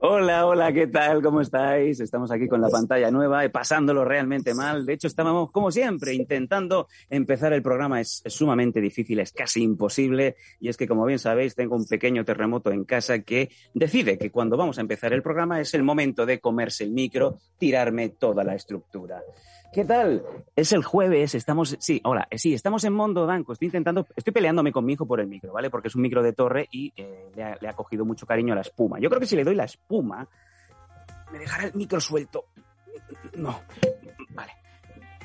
Hola, hola, ¿qué tal? ¿Cómo estáis? Estamos aquí con la pantalla nueva y pasándolo realmente mal. De hecho, estábamos, como siempre, intentando empezar el programa. Es, es sumamente difícil, es casi imposible. Y es que, como bien sabéis, tengo un pequeño terremoto en casa que decide que cuando vamos a empezar el programa es el momento de comerse el micro, tirarme toda la estructura. ¿Qué tal? Es el jueves, estamos, sí, hola, eh, sí, estamos en Mondo Danco. Estoy intentando, estoy peleándome con mi hijo por el micro, ¿vale? Porque es un micro de torre y eh, le, ha, le ha cogido mucho cariño a la espuma. Yo creo que si le doy la espuma, me dejará el micro suelto. No, vale,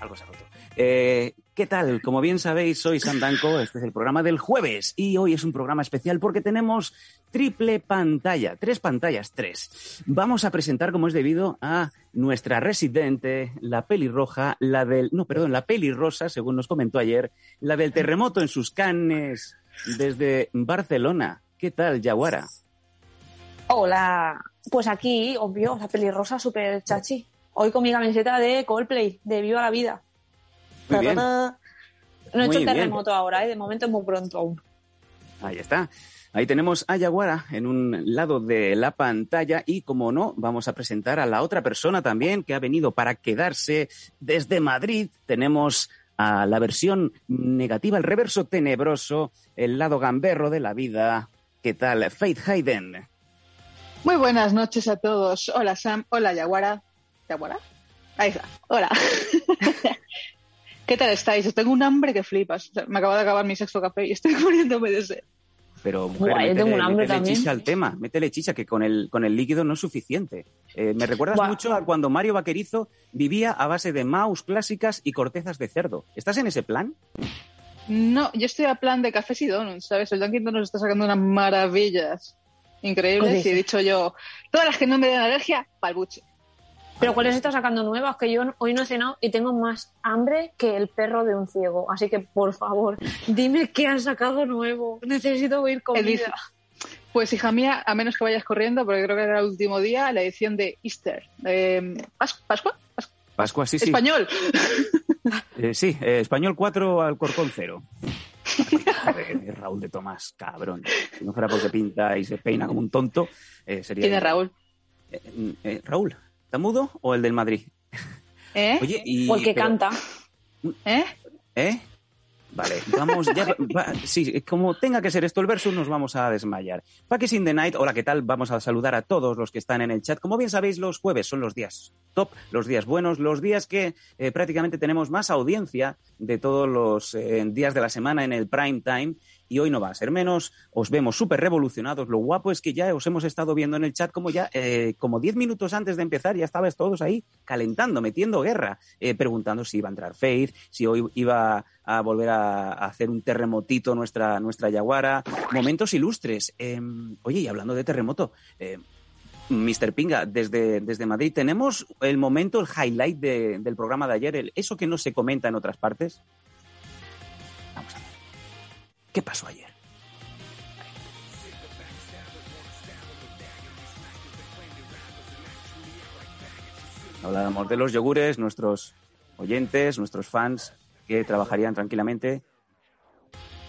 algo se ha roto. Eh, ¿Qué tal? Como bien sabéis, soy Sam Danco, este es el programa del jueves y hoy es un programa especial porque tenemos triple pantalla, tres pantallas, tres. Vamos a presentar, como es debido, a nuestra residente, la pelirroja, la del, no, perdón, la pelirrosa, según nos comentó ayer, la del terremoto en sus canes desde Barcelona. ¿Qué tal, Yaguara? Hola, pues aquí, obvio, la pelirrosa super chachi. Hoy con mi camiseta de Coldplay, de Viva la Vida. Muy bien. No he Muy hecho bien. terremoto ahora, ¿eh? de momento es muy pronto aún. Ahí está. Ahí tenemos a Yaguara en un lado de la pantalla y, como no, vamos a presentar a la otra persona también que ha venido para quedarse desde Madrid. Tenemos a la versión negativa, el reverso tenebroso, el lado gamberro de la vida. ¿Qué tal? Faith Hayden. Muy buenas noches a todos. Hola Sam, hola Yaguara. ¿Yaguara? Ahí está. Hola. ¿Qué tal estáis? Tengo un hambre que flipas. O sea, me acabo de acabar mi sexto café y estoy muriéndome de sed. Pero, mujer, Buah, yo tengo métele- un hambre métele también. chicha al tema, métele chicha, que con el, con el líquido no es suficiente. Eh, me recuerdas Buah. mucho a cuando Mario Vaquerizo vivía a base de maus clásicas y cortezas de cerdo. ¿Estás en ese plan? No, yo estoy a plan de cafés y donuts, ¿sabes? El Dunkin' Donuts está sacando unas maravillas increíbles y he dicho yo, todas las que no me den alergia, pa'l buche. Pero ¿cuáles está sacando nuevas? Que yo hoy no he cenado y tengo más hambre que el perro de un ciego. Así que, por favor, dime qué han sacado nuevo. Necesito oír El comida. Pues hija mía, a menos que vayas corriendo, porque creo que era el último día, la edición de Easter. Eh, ¿Pas- ¿Pascua? Pas- Pascua, sí, sí. Español. Eh, sí, eh, español 4 al corcón 0. Joder, Raúl de Tomás, cabrón. Si no fuera porque pinta y se peina como un tonto, eh, sería... ¿Quién es Raúl? Eh, eh, Raúl, ¿está mudo o el del Madrid? ¿Eh? Oye, y... O el que pero- canta. ¿Eh? ¿Eh? Vale, vamos, ya, va- sí, como tenga que ser esto el verso, nos vamos a desmayar. Packers in the Night, hola, ¿qué tal? Vamos a saludar a todos los que están en el chat. Como bien sabéis, los jueves son los días top, los días buenos, los días que eh, prácticamente tenemos más audiencia de todos los eh, días de la semana en el prime time. Y hoy no va a ser menos, os vemos súper revolucionados. Lo guapo es que ya os hemos estado viendo en el chat como ya, eh, como 10 minutos antes de empezar, ya estabais todos ahí calentando, metiendo guerra, eh, preguntando si iba a entrar Faith, si hoy iba a volver a, hacer un terremotito nuestra, nuestra Yaguara. Momentos ilustres. Eh, oye, y hablando de terremoto, eh, Mr. Pinga, desde, desde Madrid, ¿tenemos el momento, el highlight de- del programa de ayer, el- eso que no se comenta en otras partes? ¿Qué pasó ayer? Hablábamos de los yogures, nuestros oyentes, nuestros fans que trabajarían tranquilamente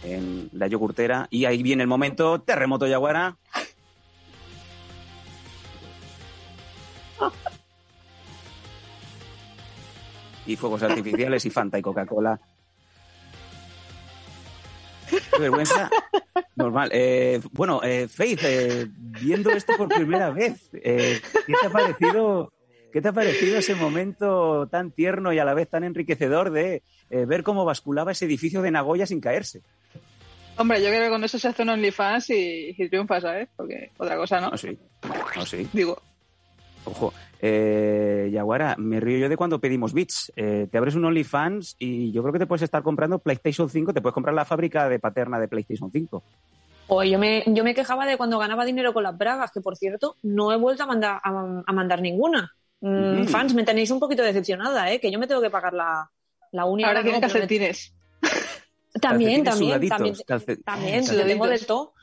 en la yogurtera. Y ahí viene el momento, terremoto Yaguara. Y fuegos artificiales y Fanta y Coca-Cola. Qué vergüenza. Normal. Eh, bueno, eh, Faith, eh, viendo esto por primera vez, eh, ¿qué te ha parecido? ¿Qué te ha parecido ese momento tan tierno y a la vez tan enriquecedor de eh, ver cómo basculaba ese edificio de Nagoya sin caerse? Hombre, yo creo que con eso se hace un OnlyFans y, y triunfa, ¿sabes? Porque otra cosa no. No, sí. No, sí. Digo, Ojo. Eh, Yaguara, me río yo de cuando pedimos bits. Eh, te abres un OnlyFans y yo creo que te puedes estar comprando PlayStation 5, te puedes comprar la fábrica de paterna de PlayStation 5. O yo me, yo me quejaba de cuando ganaba dinero con las bragas, que por cierto, no he vuelto a mandar, a, a mandar ninguna. Mm, Mm. Fans, me tenéis un poquito decepcionada, ¿eh? Que yo me tengo que pagar la, la uni. ahora que calcetines. También, también, también, también, sudaditos. tengo de todo.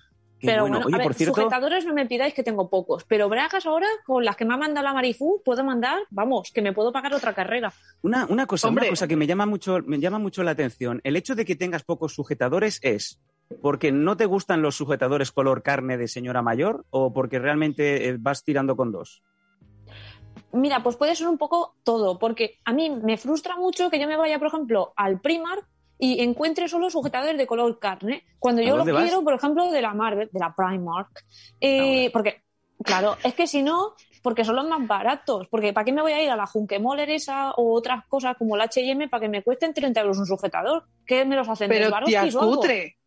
Qué pero bueno. bueno, Oye, a ver, por cierto, sujetadores no me pidáis que tengo pocos, pero bragas ahora, con las que me ha mandado la Marifú, puedo mandar, vamos, que me puedo pagar otra carrera. una, una cosa, Hombre. una cosa que me llama mucho, me llama mucho la atención. El hecho de que tengas pocos sujetadores es porque no te gustan los sujetadores color carne de señora mayor o porque realmente eh, vas tirando con dos. Mira, pues puede ser un poco todo, porque a mí me frustra mucho que yo me vaya, por ejemplo, al Primark y encuentre solo sujetadores de color carne, cuando ¿A yo vas? quiero, por ejemplo, de la Marvel, de la Primark. Eh, porque, claro, es que si no, porque son los más baratos, porque ¿para qué me voy a ir a la Junkemoller esa o otras cosas como la H&M para que me cuesten 30 euros un sujetador? ¿Qué me los hacen? Pero tía, ¿Swarovskis o algo? cutre.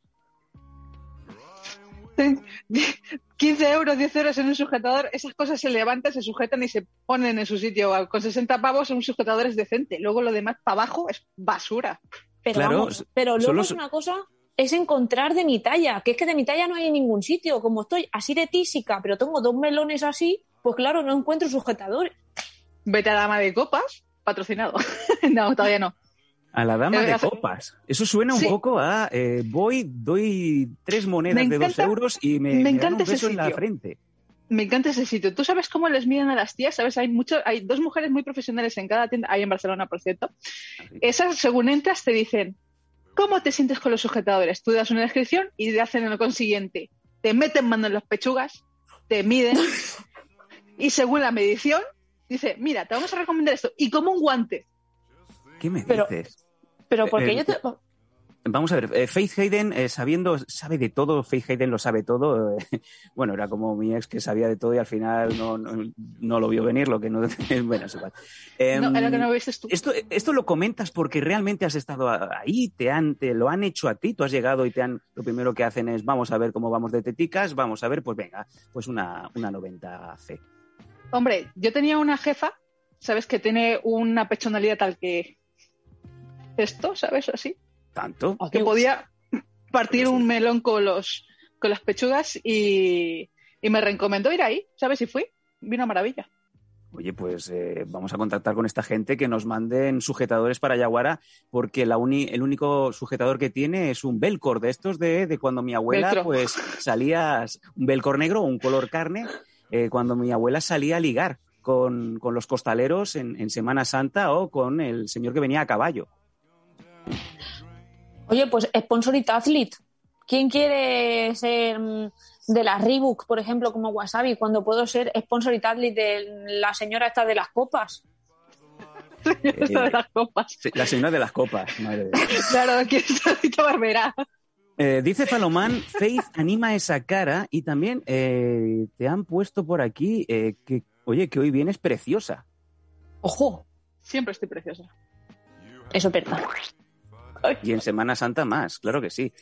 15 euros, 10 euros en un sujetador, esas cosas se levantan, se sujetan y se ponen en su sitio. Con 60 pavos un sujetador es decente. Luego lo demás para abajo es basura. Pero, Claro, vamos, pero luego los- es una cosa, es encontrar de mi talla, que es que de mi talla no hay en ningún sitio. Como estoy así de tísica, pero tengo dos melones así, pues claro, no encuentro sujetadores. Vete a dama de copas, patrocinado. no, todavía no. A la dama Eh, de copas. Eso suena un Sí. poco a eh, voy, doy tres monedas de dos euros y me, me me dan encanta un ese beso en la frente. Me encanta ese sitio. ¿Tú sabes cómo les miden a las tías? ¿Sabes? Hay mucho, hay dos mujeres muy profesionales en cada tienda, hay en Barcelona, por cierto. Esas, según entras, te dicen, ¿cómo te sientes con los sujetadores? Tú das una descripción y te hacen lo consiguiente. Te meten mano en las pechugas, te miden y según la medición, dice, mira, te vamos a recomendar esto. Y como un guante. ¿Qué me Pero- dices? Pero porque Eh, yo te... Vamos a ver, eh, Faith Hayden, eh, sabiendo, sabe de todo, Faith Hayden lo sabe todo. eh, bueno, era como mi ex que sabía de todo y al final no, no, no lo vio venir, lo que no. bueno, es igual. Em, No, era que no viste tú. esto, esto lo comentas porque realmente has estado ahí, te, han, te lo han hecho a ti, tú has llegado y te han, lo primero que hacen es vamos a ver cómo vamos de teticas, vamos a ver, pues venga, pues una, una 90C. Hombre, yo tenía una jefa, ¿sabes? Que tiene una pechonalidad tal que esto, ¿sabes? Así. ¿Tanto? Que podía partir un melón con los con las pechugas y, y me recomendó ir ahí, ¿sabes? Y fui. Vino a maravilla. Oye, pues eh, vamos a contactar con esta gente que nos manden sujetadores para Yaguara, porque la uni- el único sujetador que tiene es un Belcor de estos de, de cuando mi abuela Velcro. pues salía, un Belcor negro, un color carne, eh, cuando mi abuela salía a ligar con, con los costaleros en, en Semana Santa o con el señor que venía a caballo. Oye, pues Sponsorit Athlete. ¿Quién quiere ser mm, de la Reebok, por ejemplo, como Wasabi, cuando puedo ser Sponsorit Athlete de la señora esta de las copas? Esto de las copas. Sí, La señora de las copas, madre de Dios. Claro, aquí está Tito Barbera. Eh, dice Falomán, Faith anima esa cara y también eh, te han puesto por aquí eh, que, oye, que hoy vienes preciosa. Ojo, Siempre estoy preciosa. eso es verdad. Y en Semana Santa más, claro que sí.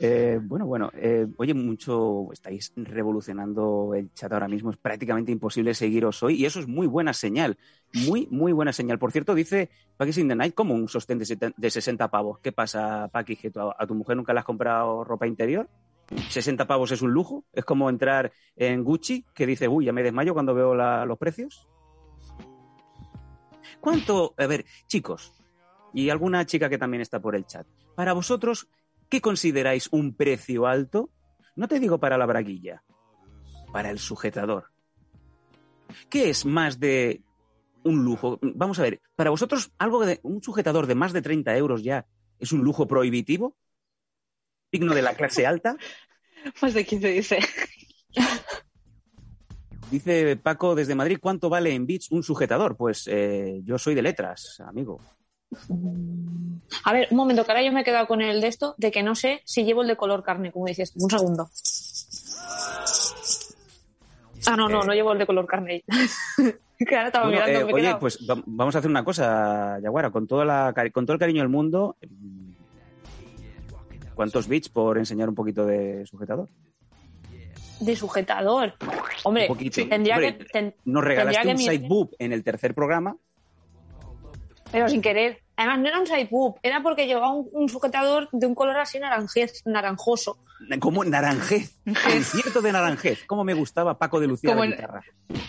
Eh, bueno, bueno, eh, oye, mucho estáis revolucionando el chat ahora mismo, es prácticamente imposible seguiros hoy y eso es muy buena señal, muy, muy buena señal. Por cierto, dice Paquis in the Night como un sostén de, de 60 pavos. ¿Qué pasa, Paqui? ¿Que a tu mujer nunca le has comprado ropa interior? ¿60 pavos es un lujo? ¿Es como entrar en Gucci que dice, uy, ya me desmayo cuando veo los precios? ¿Cuánto? A ver, chicos, y alguna chica que también está por el chat, para vosotros, ¿qué consideráis un precio alto? No te digo para la braguilla, para el sujetador. ¿Qué es más de un lujo? Vamos a ver, para vosotros, algo de un sujetador de más de 30 euros ya es un lujo prohibitivo, digno de la clase alta. Más de 15 dice. Dice Paco desde Madrid, ¿cuánto vale en bits un sujetador? Pues eh, yo soy de letras, amigo. A ver, un momento, que ahora yo me he quedado con el de esto, de que no sé si llevo el de color carne, como dices. Un segundo. Ah, no, no, no llevo el de color carne. que ahora estaba Bueno, mirando. eh, me oye, pues va- vamos a hacer una cosa, Yaguara, con, toda la, cari- con todo el cariño del mundo. ¿Cuántos bits por enseñar un poquito de sujetador? De sujetador. Hombre, tendría que. ten- Nos regalaste tendría un que side boob en el tercer programa. Pero sin querer. Además, no era un side boob, era porque llevaba un, un sujetador de un color así naranjez, naranjoso. Como naranjez. Concierto de naranjez. Cómo me gustaba Paco de Lucía Como la guitarra.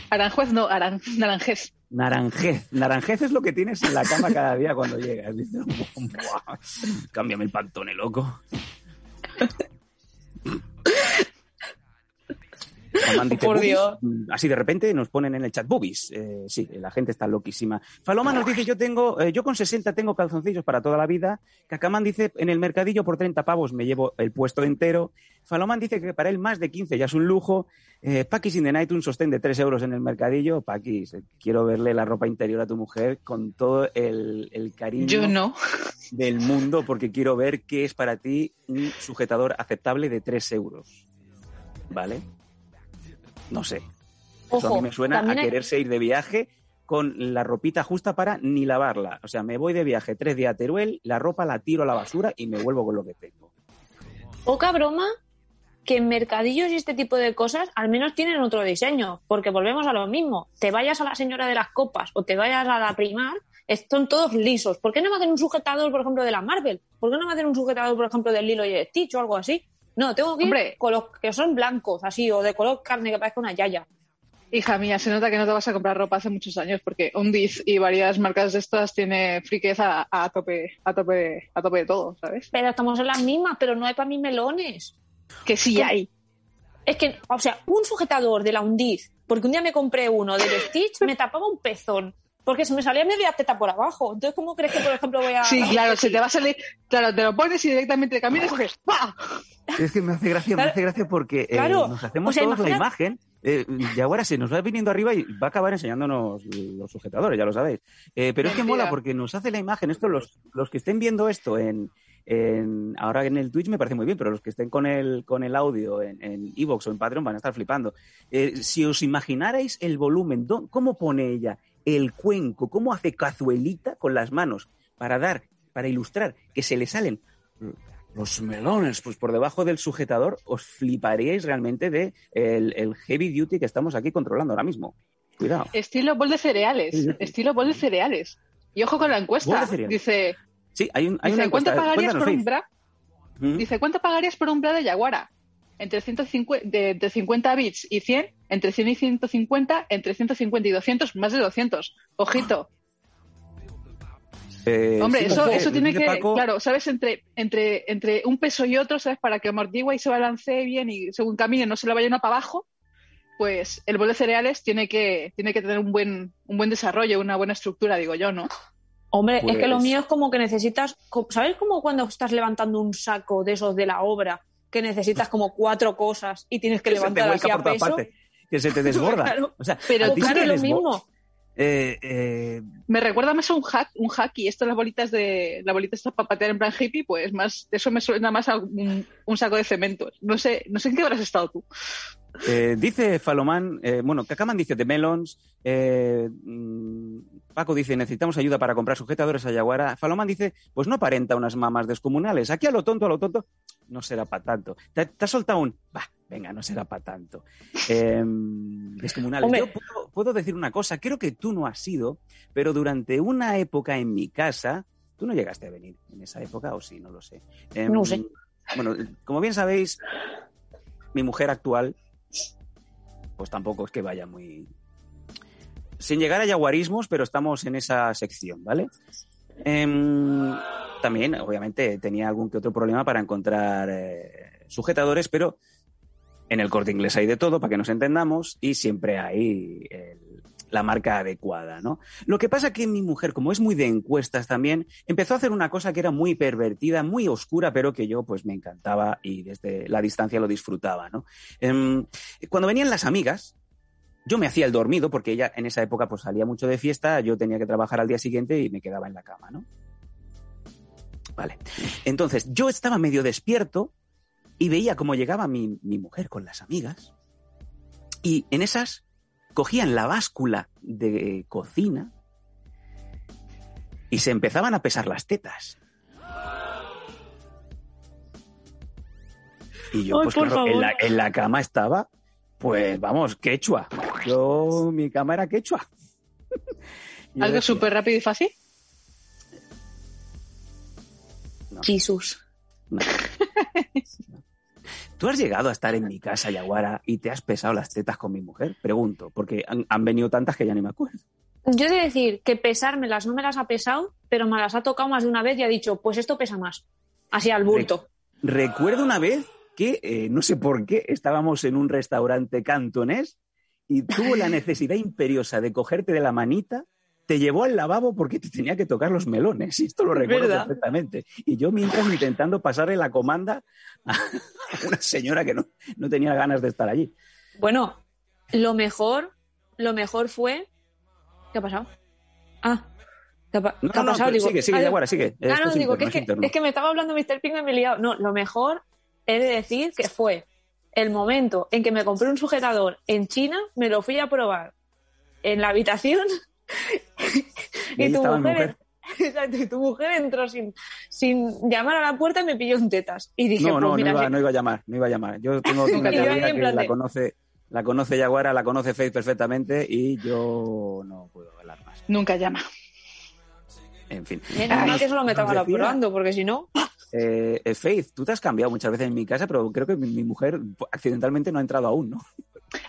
Aranjuez no, aran, naranjez. Naranjez. Naranjez es lo que tienes en la cama cada día cuando llegas. Dices, "Buah, cámbiame el pantone, loco. Dice, Por "Boobies". Dios. Mm, Así de repente nos ponen en el chat boobies. Eh, sí, la gente está loquísima. Faloma nos dice, yo tengo, eh, yo con 60 tengo calzoncillos para toda la vida. Cacamán dice, en el mercadillo por 30 pavos me llevo el puesto entero. Faloman dice que para él más de 15 ya es un lujo. Eh, Paquis in the Night, un sostén de 3 euros en el mercadillo. Paquis, eh, quiero verle la ropa interior a tu mujer con todo el, el cariño Yo no. del mundo porque quiero ver qué es para ti un sujetador aceptable de 3 euros. ¿Vale? No sé. Eso a Ojo, mí me suena a hay- quererse ir de viaje con la ropita justa para ni lavarla. O sea, me voy de viaje tres días a Teruel, la ropa la tiro a la basura y me vuelvo con lo que tengo. Poca broma que en mercadillos y este tipo de cosas al menos tienen otro diseño, porque volvemos a lo mismo. Te vayas a la señora de las copas o te vayas a la primar, son todos lisos. ¿Por qué no me hacen un sujetador, por ejemplo, de la Marvel? ¿Por qué no me hacen un sujetador, por ejemplo, del Lilo y Stitch o algo así? No, tengo que ir Hombre. con los que son blancos, así, o de color carne que parezca una yaya. Hija mía, se nota que no te vas a comprar ropa hace muchos años porque Undiz y varias marcas de estas tiene friqueza a, tope, a tope, a tope de todo, ¿sabes? Pero estamos en las mismas, pero no hay para mí melones. Que sí hay. Es que, o sea, un sujetador de la Undiz, porque un día me compré uno del Stitch, me tapaba un pezón, porque se me salía media teta por abajo. Entonces, ¿cómo crees que, por ejemplo, voy a... Sí, claro, se te va a salir, claro, te lo pones y directamente caminas y coges ¡pa! Es que me hace gracia, me hace gracia porque eh, Claro. nos hacemos O sea, todos la imagen eh, y ahora se nos va viniendo arriba y va a acabar enseñándonos los sujetadores, ya lo sabéis. Eh, pero es que mola porque nos hace la imagen. Esto, los, los que estén viendo esto en, en- ahora en el Twitch me parece muy bien, pero los que estén con el, con el audio en, en Evox o en Patreon van a estar flipando. Eh, si os imaginarais el volumen, ¿dó- ¿cómo pone ella el cuenco? ¿Cómo hace cazuelita con las manos para dar, para ilustrar que se le salen los melones, pues por debajo del sujetador, os fliparíais realmente de el, el heavy duty que estamos aquí controlando ahora mismo. Cuidado. Estilo bol de cereales, estilo bol de cereales. Y ojo con la encuesta. Dice, Sí, hay, un, hay dice una ¿cuánto pagarías Cuéntanos, por un bra? ¿Mm? Dice, ¿cuánto pagarías por un bra de Yaguara? Entre, 150, de, entre 50 bits y 100, entre 100 y 150, entre 150 y 200, más de 200. Ojito. Eh, Hombre, sí, eso, eso tiene que, Paco- claro, ¿sabes? Entre, entre, entre un peso y otro, ¿sabes? Para que amortigua y se balancee bien y según camine no se le vaya una para abajo, pues el bol de cereales tiene que, tiene que tener un buen, un buen desarrollo, una buena estructura, digo yo, ¿no? Hombre, es que lo Pues- mío es como que necesitas, ¿sabes como cuando estás levantando un saco de esos de la obra, que necesitas como cuatro cosas y tienes que, que levantar así a peso? que se te desborda. Claro. O sea, Pero claro, te lo mismo. Eh, eh, Me recuerda más a un hack, un hack y esto las bolitas de la bolita esta para patear en plan hippie, pues más eso me suena más a un, un saco de cemento. No sé, no sé en qué habrás estado tú. Eh, dice Falomán, eh, bueno, Cacaman dice de Melons, Paco dice necesitamos ayuda para comprar sujetadores a Yaguara, Falomán dice, pues no aparenta unas mamas descomunales, aquí a lo tonto, a lo tonto, no será para tanto. Te, te has soltado un, va, venga, no será para tanto. Eh, descomunales. Hombre. Yo puedo, puedo decir una cosa, creo que tú no has sido, pero durante una época en mi casa, tú no llegaste a venir en esa época, o sí, no lo sé. Em, No sé. Bueno, como bien sabéis, mi mujer actual pues tampoco es que vaya muy... Sin llegar a yaguarismos, pero estamos en esa sección, ¿vale? Em, también, obviamente, tenía algún que otro problema para encontrar eh, sujetadores, pero en el corte inglés hay de todo, para que nos entendamos, y siempre hay la marca adecuada, ¿no? Lo que pasa que mi mujer, como es muy de encuestas también, empezó a hacer una cosa que era muy pervertida, muy oscura, pero que yo pues me encantaba y desde la distancia lo disfrutaba, ¿no? Em, cuando venían las amigas, yo me hacía el dormido porque ella en esa época pues salía mucho de fiesta, yo tenía que trabajar al día siguiente y me quedaba en la cama, ¿no? Vale. Entonces, yo estaba medio despierto y veía cómo llegaba mi, mi mujer con las amigas y en esas cogían la báscula de cocina y se empezaban a pesar las tetas. Y yo, Ay, pues claro, en la, en la cama estaba, pues vamos, quechua. Yo, mi cama era quechua. Algo súper rápido y fácil. Jesús. no. ¿Tú has llegado a estar en mi casa, Yaguara, y te has pesado las tetas con mi mujer? Pregunto, porque han, han venido tantas que ya ni me acuerdo. Yo he de decir que pesármelas no me las ha pesado, pero me las ha tocado más de una vez y ha dicho, pues esto pesa más. Así al bulto. Recuerdo una vez que, eh, no sé por qué, estábamos en un restaurante cantonés y tuvo la necesidad imperiosa de cogerte de la manita, te llevó al lavabo porque te tenía que tocar los melones. Y esto lo recuerdo ¿Verdad? perfectamente. Y yo mientras intentando pasarle la comanda a una señora que no, no tenía ganas de estar allí. Bueno, lo mejor, lo mejor fue. ¿Qué ha pasado? Ah, ¿qué ha, pa- No, qué ha no, pasado? pero sigue, sigue, ah, Yaguara, sigue. Ah, no, digo interno, que es, es que, es que me estaba hablando Mr. Pink y me he liado. No, lo mejor he de decir que fue el momento en que me compré un sujetador en China, me lo fui a probar en la habitación Y tu mujer, Exacto, y tu mujer entró sin, sin llamar a la puerta y me pilló en tetas. Y dije, No, pues no, no iba, no iba a llamar, no iba a llamar. Yo tengo una teoría que la conoce, la conoce Yaguara, la conoce Faith perfectamente y yo no puedo hablar más. Nunca llama. En fin. Menos mal que solo me estaba probando, porque si no. Eh, eh, Faith, tú te has cambiado muchas veces en mi casa, pero creo que mi, mi mujer accidentalmente no ha entrado aún, ¿no?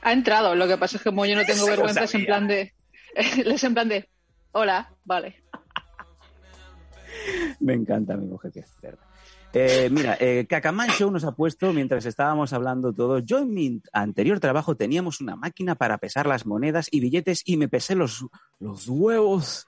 Ha entrado, lo que pasa es que como yo no tengo vergüenza, es en plan de. Les en plan de. Hola, vale. Me encanta mi mujer, que es cerda. Eh, mira, eh, Show nos ha puesto, mientras estábamos hablando todos, yo en mi anterior trabajo teníamos una máquina para pesar las monedas y billetes y me pesé los, los huevos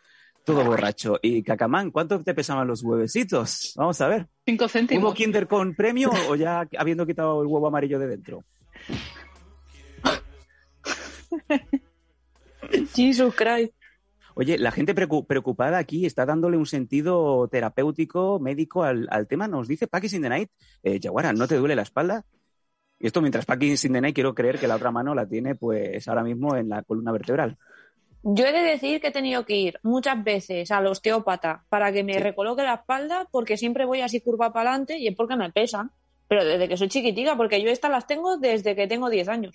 todo borracho. Y Cacamán, ¿cuánto te pesaban los huevecitos? Vamos a ver. Cinco ¿Hubo céntimos. Kinder con premio o ya habiendo quitado el huevo amarillo de dentro? Jesus Christ. Oye, la gente preocu- preocupada aquí está dándole un sentido terapéutico, médico al, al tema. Nos dice Paquis in the Night, eh, Yaguara, ¿no te duele la espalda? Y esto mientras Paquis in the Night quiero creer que la otra mano la tiene pues ahora mismo en la columna vertebral. Yo he de decir que he tenido que ir muchas veces al osteópata para que me Sí. recoloque la espalda porque siempre voy así curva para adelante y es porque me pesan. Pero desde que soy chiquitica, porque yo estas las tengo desde que tengo 10 años.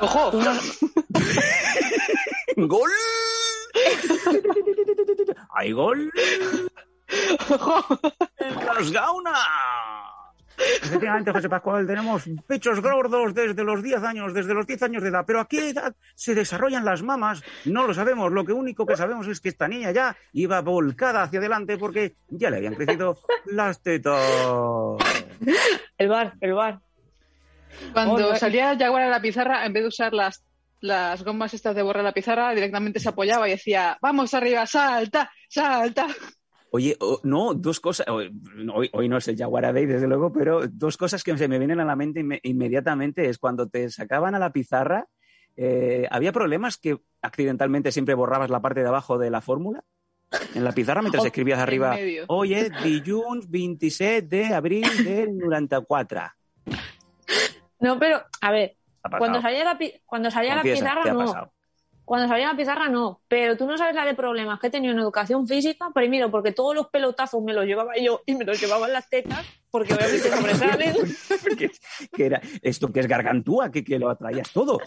¡Ojo! No- ¡Gol! ¡Hay gol! ¡Ojo! Efectivamente, José Pascual, tenemos pechos gordos desde los 10 años, desde los 10 años de edad. ¿Pero a qué edad se desarrollan las mamas? No lo sabemos. Lo que único que sabemos es que esta niña ya iba volcada hacia adelante porque ya le habían crecido las tetas. El bar, el bar. Cuando Hola. salía Jaguar a la pizarra, en vez de usar las, las gomas estas de borrar la pizarra, directamente se apoyaba y decía, vamos arriba, salta, salta. Oye, oh, no, dos cosas. Hoy, hoy no es el Jaguar Day, desde luego, pero dos cosas que se me vienen a la mente inme- inmediatamente es cuando te sacaban a la pizarra, eh, ¿había problemas que accidentalmente siempre borrabas la parte de abajo de la fórmula? En la pizarra mientras Oh, escribías arriba, oye, dilluns 27 de abril del 94. No, pero, a ver, cuando salía la, pi- cuando salía la pizarra ¿qué ha no. Cuando salía la pizarra no. Pero tú no sabes la de problemas que he tenido en educación física. Primero, porque todos los pelotazos me los llevaba yo y me los llevaba en las tetas, porque obviamente sobresalen. Porque- que era esto que es gargantúa, que, que lo atraías todo.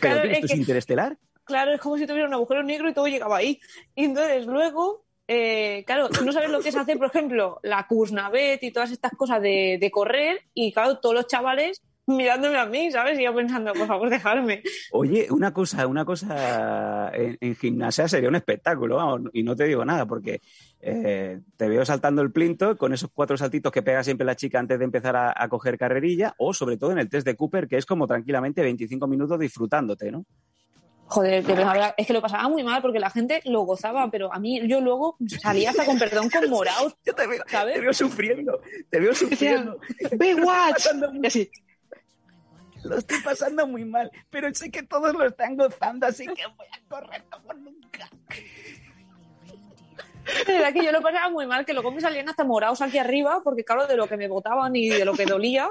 Claro, ¿Esto es que- interestelar? Claro, es como si tuviera un agujero negro y todo llegaba ahí. Y entonces luego, eh, claro, tú no sabes lo que es hacer, por ejemplo, la Kursnavet y todas estas cosas de, de correr y claro, todos los chavales mirándome a mí, ¿sabes? Y yo pensando, por favor, dejarme. Oye, una cosa, una cosa en, en gimnasia sería un espectáculo, vamos, y no te digo nada, porque eh, te veo saltando el plinto con esos cuatro saltitos que pega siempre la chica antes de empezar a, a coger carrerilla, o sobre todo en el test de Cooper, que es como tranquilamente 25 minutos disfrutándote, ¿no? Joder, de verdad, es que lo pasaba muy mal porque la gente lo gozaba, pero a mí yo luego salía hasta con perdón con morados, Yo te veo, ¿sabes? te veo sufriendo, te veo sufriendo. Y así, Lo estoy pasando muy mal, pero sé que todos lo están gozando, así que voy a correr como nunca. Era que yo lo pasaba muy mal, que luego me salían hasta morados aquí arriba, porque claro, de lo que me botaban y de lo que dolía.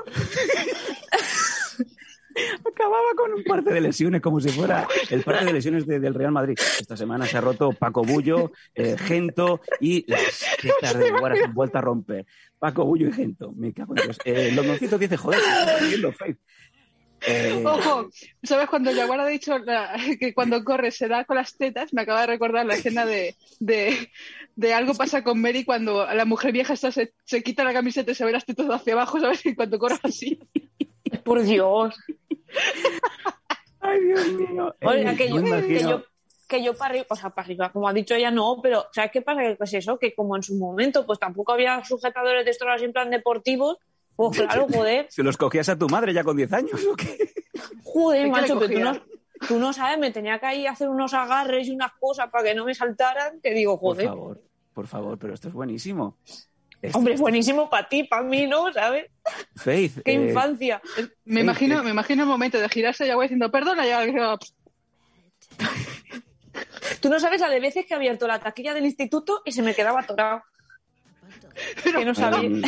Acababa con un parte de lesiones, como si fuera el parte de lesiones de- del Real Madrid. Esta semana se ha roto Paco Bullo, eh, Gento y las tetas de Guara se han vuelto a romper. Paco Bullo y Gento. Me cago en Dios. Eh, Londoncito dice, joder, Eh, Ojo, ¿sabes cuando Jaguar ha dicho la- que cuando corre se da con las tetas? Me acaba de recordar la escena de, de, de algo pasa con Mary cuando la mujer vieja está, se, se quita la camiseta y se ve las tetas hacia abajo, ¿sabes? Y cuando corre así. Por Dios. Ay, Dios mío. Oiga, Eh, que yo, que yo, que yo para arriba, o sea, para arriba, como ha dicho ella, no, pero ¿sabes qué pasa? Que pues eso, que como en su momento, pues tampoco había sujetadores de estos así en plan deportivos, pues claro, joder, ¿Se los cogías a tu madre ya con 10 años o qué? joder, ¿De qué le macho, que tú no, tú no sabes, me tenía que ahí hacer unos agarres y unas cosas para que no me saltaran, que digo, Por joder, favor, por favor, pero esto es buenísimo. Esto- hombre, es buenísimo para ti, para mí, ¿no? ¿Sabes? Faith, Qué eh, infancia. Me Sí, imagino, sí. me imagino el momento de girarse Jaguar diciendo, perdona, y ahora que- Tú no sabes la de veces que he abierto la taquilla del instituto y se me quedaba atorado. que no sabía. Um,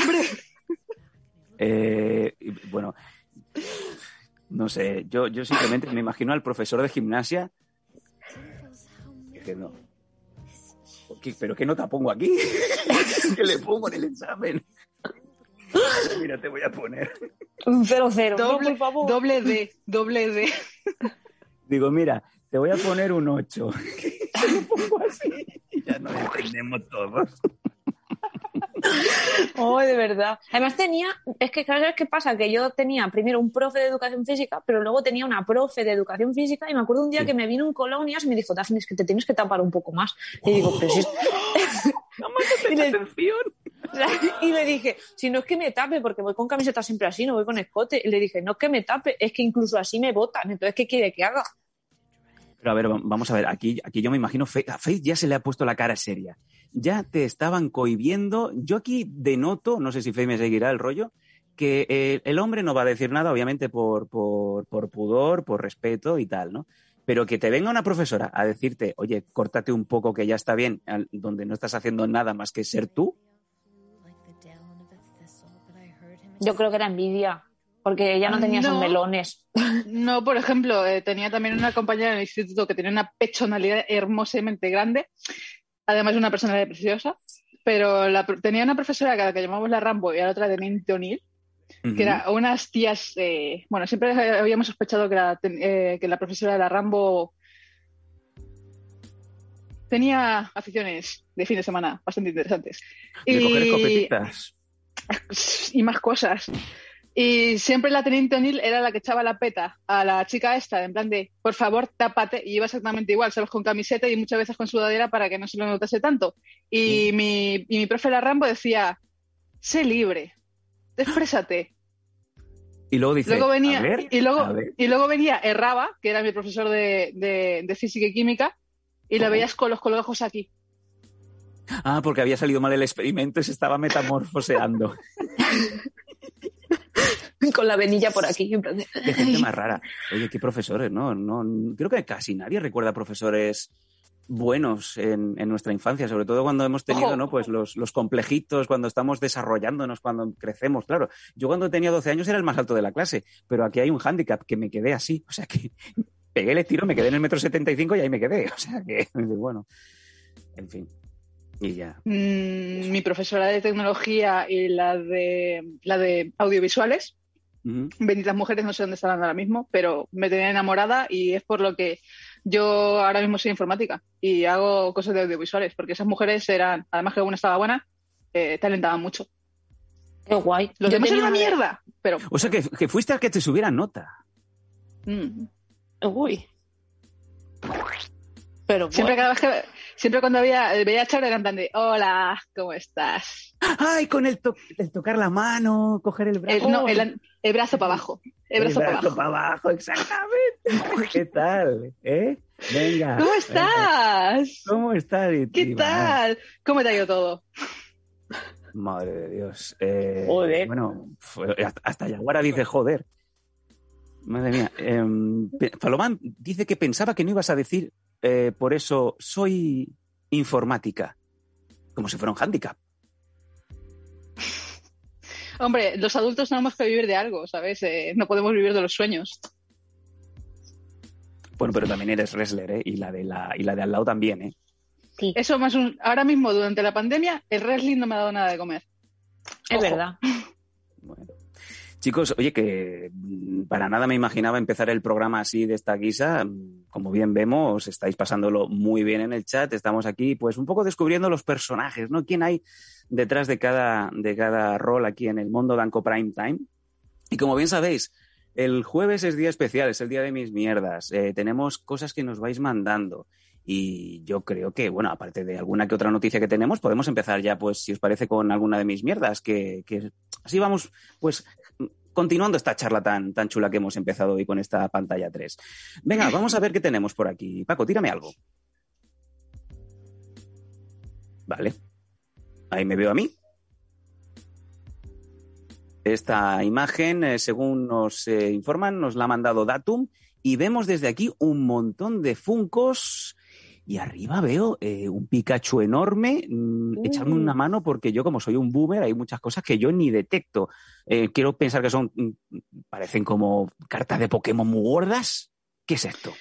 eh, y, bueno, no sé, yo, yo simplemente me imagino al profesor de gimnasia. No. ¿Qué- ¿Pero qué nota pongo aquí? ¿Qué le pongo en el examen? Mira, te voy a poner. Un cero cero. No, doble, por favor. doble D, doble D. Digo, mira, te voy a poner un 8. Lo pongo así y ya nos entendemos todos. Oh, de verdad. Además tenía, es que ¿sabes qué pasa? Que yo tenía primero un profe de educación física, pero luego tenía una profe de educación física y me acuerdo un día Sí. que me vino en colonias y me dijo, Daphne, es que te tienes que tapar un poco más. Y digo, pero si es... y, le- y le dije, si no es que me tape, porque voy con camiseta siempre así, no voy con escote. Y le dije, no es que me tape, es que incluso así me botan. Entonces, ¿qué quiere que haga? Pero a ver, va- vamos a ver, aquí, aquí yo me imagino, Faith, a Faith ya se le ha puesto la cara seria. Ya te estaban cohibiendo. Yo aquí denoto, no sé si Faith me seguirá el rollo, que eh, el hombre no va a decir nada, obviamente, por, por, por pudor, por respeto y tal, ¿no? Pero que te venga una profesora a decirte, oye, córtate un poco que ya está bien, donde no estás haciendo nada más que ser tú, Yo creo que era envidia, porque ella no tenía esos No. melones. No, por ejemplo, eh, tenía también una compañera en el instituto que tenía una pechonalidad hermosamente grande, además de una personalidad preciosa, pero la pro- tenía una profesora que, a la que llamamos la Rambo y a la otra Teniente O'Neill, Ujú. que eran unas tías, eh, bueno, siempre habíamos sospechado que la, ten- eh, que la profesora de la Rambo tenía aficiones de fin de semana bastante interesantes. de coger Y- escopetitas. y más cosas. Y siempre la teniente O'Neill era la que echaba la peta a la chica esta, en plan de, por favor, tápate. Y iba exactamente igual, ¿sabes? Con camiseta y muchas veces con sudadera para que no se lo notase tanto. Y, mi, y mi profe la Rambo decía, sé libre, exprésate. Y luego dice, luego venía, a ver, y, luego, a ver. y luego venía Erraba, que era mi profesor de, de- de física y química, y la veías con los colgajos aquí. Ah, porque había salido mal el experimento y se estaba metamorfoseando. Con la venilla por aquí. en plan de- gente más rara. Oye, qué profesores, ¿no? no creo que casi nadie recuerda profesores buenos en, en nuestra infancia, sobre todo cuando hemos tenido, Ojo. ¿no? Pues los, los complejitos, cuando estamos desarrollándonos, cuando crecemos, claro. Yo cuando tenía 12 años era el más alto de la clase, pero aquí hay un hándicap que me quedé así, o sea que pegué el tiro, me quedé en el metro 75 y ahí me quedé, o sea que, bueno, en fin. Y ya. Mm, mi profesora de tecnología y la de, la de audiovisuales Ujú. benditas mujeres, no sé dónde estarán ahora mismo, pero me tenía enamorada y es por lo que yo ahora mismo soy informática y hago cosas de audiovisuales, porque esas mujeres eran, además que una estaba buena, eh, te alentaban mucho. Qué guay. Los Yo demás eran una mierda, pero O sea que, que fuiste al que te subieran nota. mm, Uy. Pero siempre bueno. cada vez que siempre cuando había veía a Charo de hola, ¿cómo estás? ¡Ay, con el, to- el tocar la mano, coger el brazo! El, no, el, el brazo para abajo. El brazo para abajo. para abajo, exactamente. ¿Qué tal? ¿Eh? Venga. ¿Cómo venga. estás? ¿Cómo estás? ¿Qué Iván? tal? ¿Cómo te ha ido todo? Madre de Dios. Eh, Joder. Bueno, hasta, Yaguara dice joder. Madre mía. Pe- Palomán dice que pensaba que no ibas a decir eh, por eso soy informática. como si fuera un hándicap. Hombre, los adultos tenemos que vivir de algo, ¿sabes? Eh, no podemos vivir de los sueños. Bueno, pero también eres wrestler, ¿eh? Y la de, la, y la de al lado también, ¿eh? Sí, Eso más un... Ahora mismo, durante la pandemia, el wrestling no me ha dado nada de comer. es Ojo. verdad. Chicos, oye, que mm, para nada me imaginaba empezar el programa así de esta guisa. Como bien vemos, estáis pasándolo muy bien en el chat. Estamos aquí, pues, un poco descubriendo los personajes, ¿no? ¿Quién hay detrás de cada, de cada rol aquí en el mundo Danco Prime Time? Y como bien sabéis, el jueves es día especial, es el día de mis mierdas. Eh, tenemos cosas que nos vais mandando. Y yo creo que, bueno, aparte de alguna que otra noticia que tenemos, podemos empezar ya, pues, si os parece, con alguna de mis mierdas, que, que así vamos, pues, continuando esta charla tan, tan chula que hemos empezado hoy con esta pantalla 3. Venga, vamos a ver qué tenemos por aquí. Paco, tírame algo. Vale. Ahí me veo a mí. Esta imagen, eh, según nos eh, informan, nos la ha mandado Datum y vemos desde aquí un montón de funcos y arriba veo eh, un Pikachu enorme. Mm, Uh. Echadme una mano porque yo, como soy un boomer, hay muchas cosas que yo ni detecto. Eh, quiero pensar que son, mm, parecen como cartas de Pokémon muy gordas. ¿Qué es esto?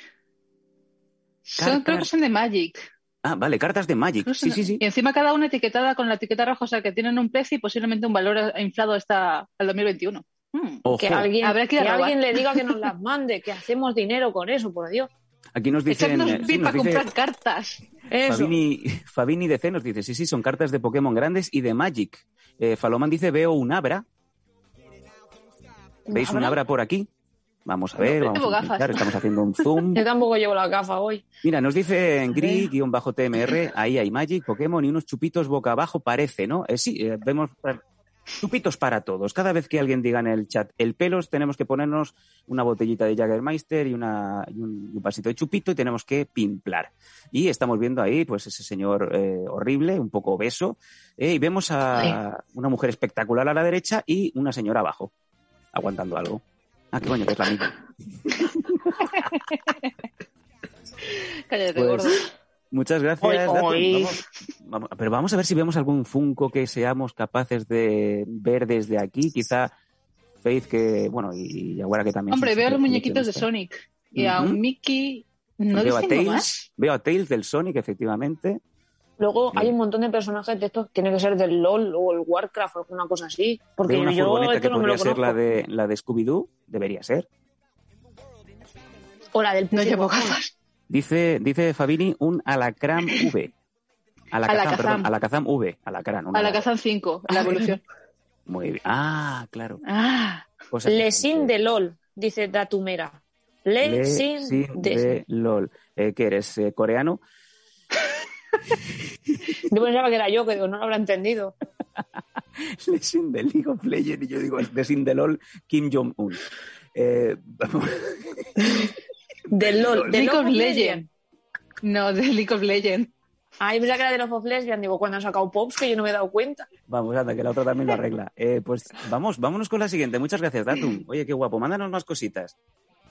Son, creo que son de Magic. Ah, vale, cartas de Magic. Sí, sí, sí. Y encima cada una etiquetada con la etiqueta roja, o sea, que tienen un precio y posiblemente un valor inflado hasta el 2021. Hmm. Que alguien, Habrá que alguien le diga que nos las mande, que hacemos dinero con eso, por Dios. Aquí nos dicen... Eh, sí, nos dice comprar cartas. Eso. Fabini, Fabini DC nos dice, sí, sí, son cartas de Pokémon grandes y de Magic. Eh, Faloman dice, veo un Abra. ¿Veis un ¿Abra? Por aquí? Vamos a ver, No, vamos tengo a gafas. intentar, estamos haciendo un zoom. Yo tampoco llevo la gafa hoy. Mira, nos dice en gris-tmr, ahí hay Magic, Pokémon y unos chupitos boca abajo, parece, ¿no? Eh, sí, eh, vemos eh, chupitos para todos. Cada vez que alguien diga en el chat el pelos, tenemos que ponernos una botellita de Jaggermeister y, una, y un, y un vasito de chupito y tenemos que pimplar. Y estamos viendo ahí, pues, ese señor eh, horrible, un poco obeso, eh, y vemos a una mujer espectacular a la derecha y una señora abajo, aguantando algo. Ah, qué coño, que es la misma. Cállate, Pues, gordo. Muchas gracias. Oy, Datum. oy. Vamos- vamos- pero vamos a ver si vemos algún Funko que seamos capaces de ver desde aquí. Quizá Faith, que, bueno, y Yaguara, que también. Hombre, veo los súper muñequitos de. Sonic. Y a Ujú. un Mickey. ¿No veo, a Tails, más? veo a Tails del Sonic, efectivamente. Luego Sí. hay un montón de personajes de estos, tiene que ser del LOL o el Warcraft o alguna cosa así. Porque Veo una yo furgoneta que no me lo podría ser la de, la de Scooby-Doo. Debería ser. O la del No llevo gafas. Dice, dice Fabini un Alacrán V. Alakazam, Alakazam. perdón. Alakazam V. Alacrán. Alakazam. Kazan 5, la evolución. Muy bien. Ah, claro. Ah, Lesin de LOL, dice Datumera. Lesin de LOL. Eh, ¿Qué eres? eh, ¿Coreano? Yo pensaba que era yo, que digo, no lo habrá entendido. Lesin de League of Legends. Y yo digo, Lesin de LOL, Kim Jong-un. Eh, Del LOL. Del League of Legends. No, de League of Legends. Ah, yo pensaba que era de los of Lesbian. Digo, cuando han sacado Pops, que yo no me he dado cuenta. vamos, anda, que la otra también lo arregla. Eh, pues vamos, vámonos con la siguiente. Muchas gracias, Datum. Oye, qué guapo. Mándanos más cositas.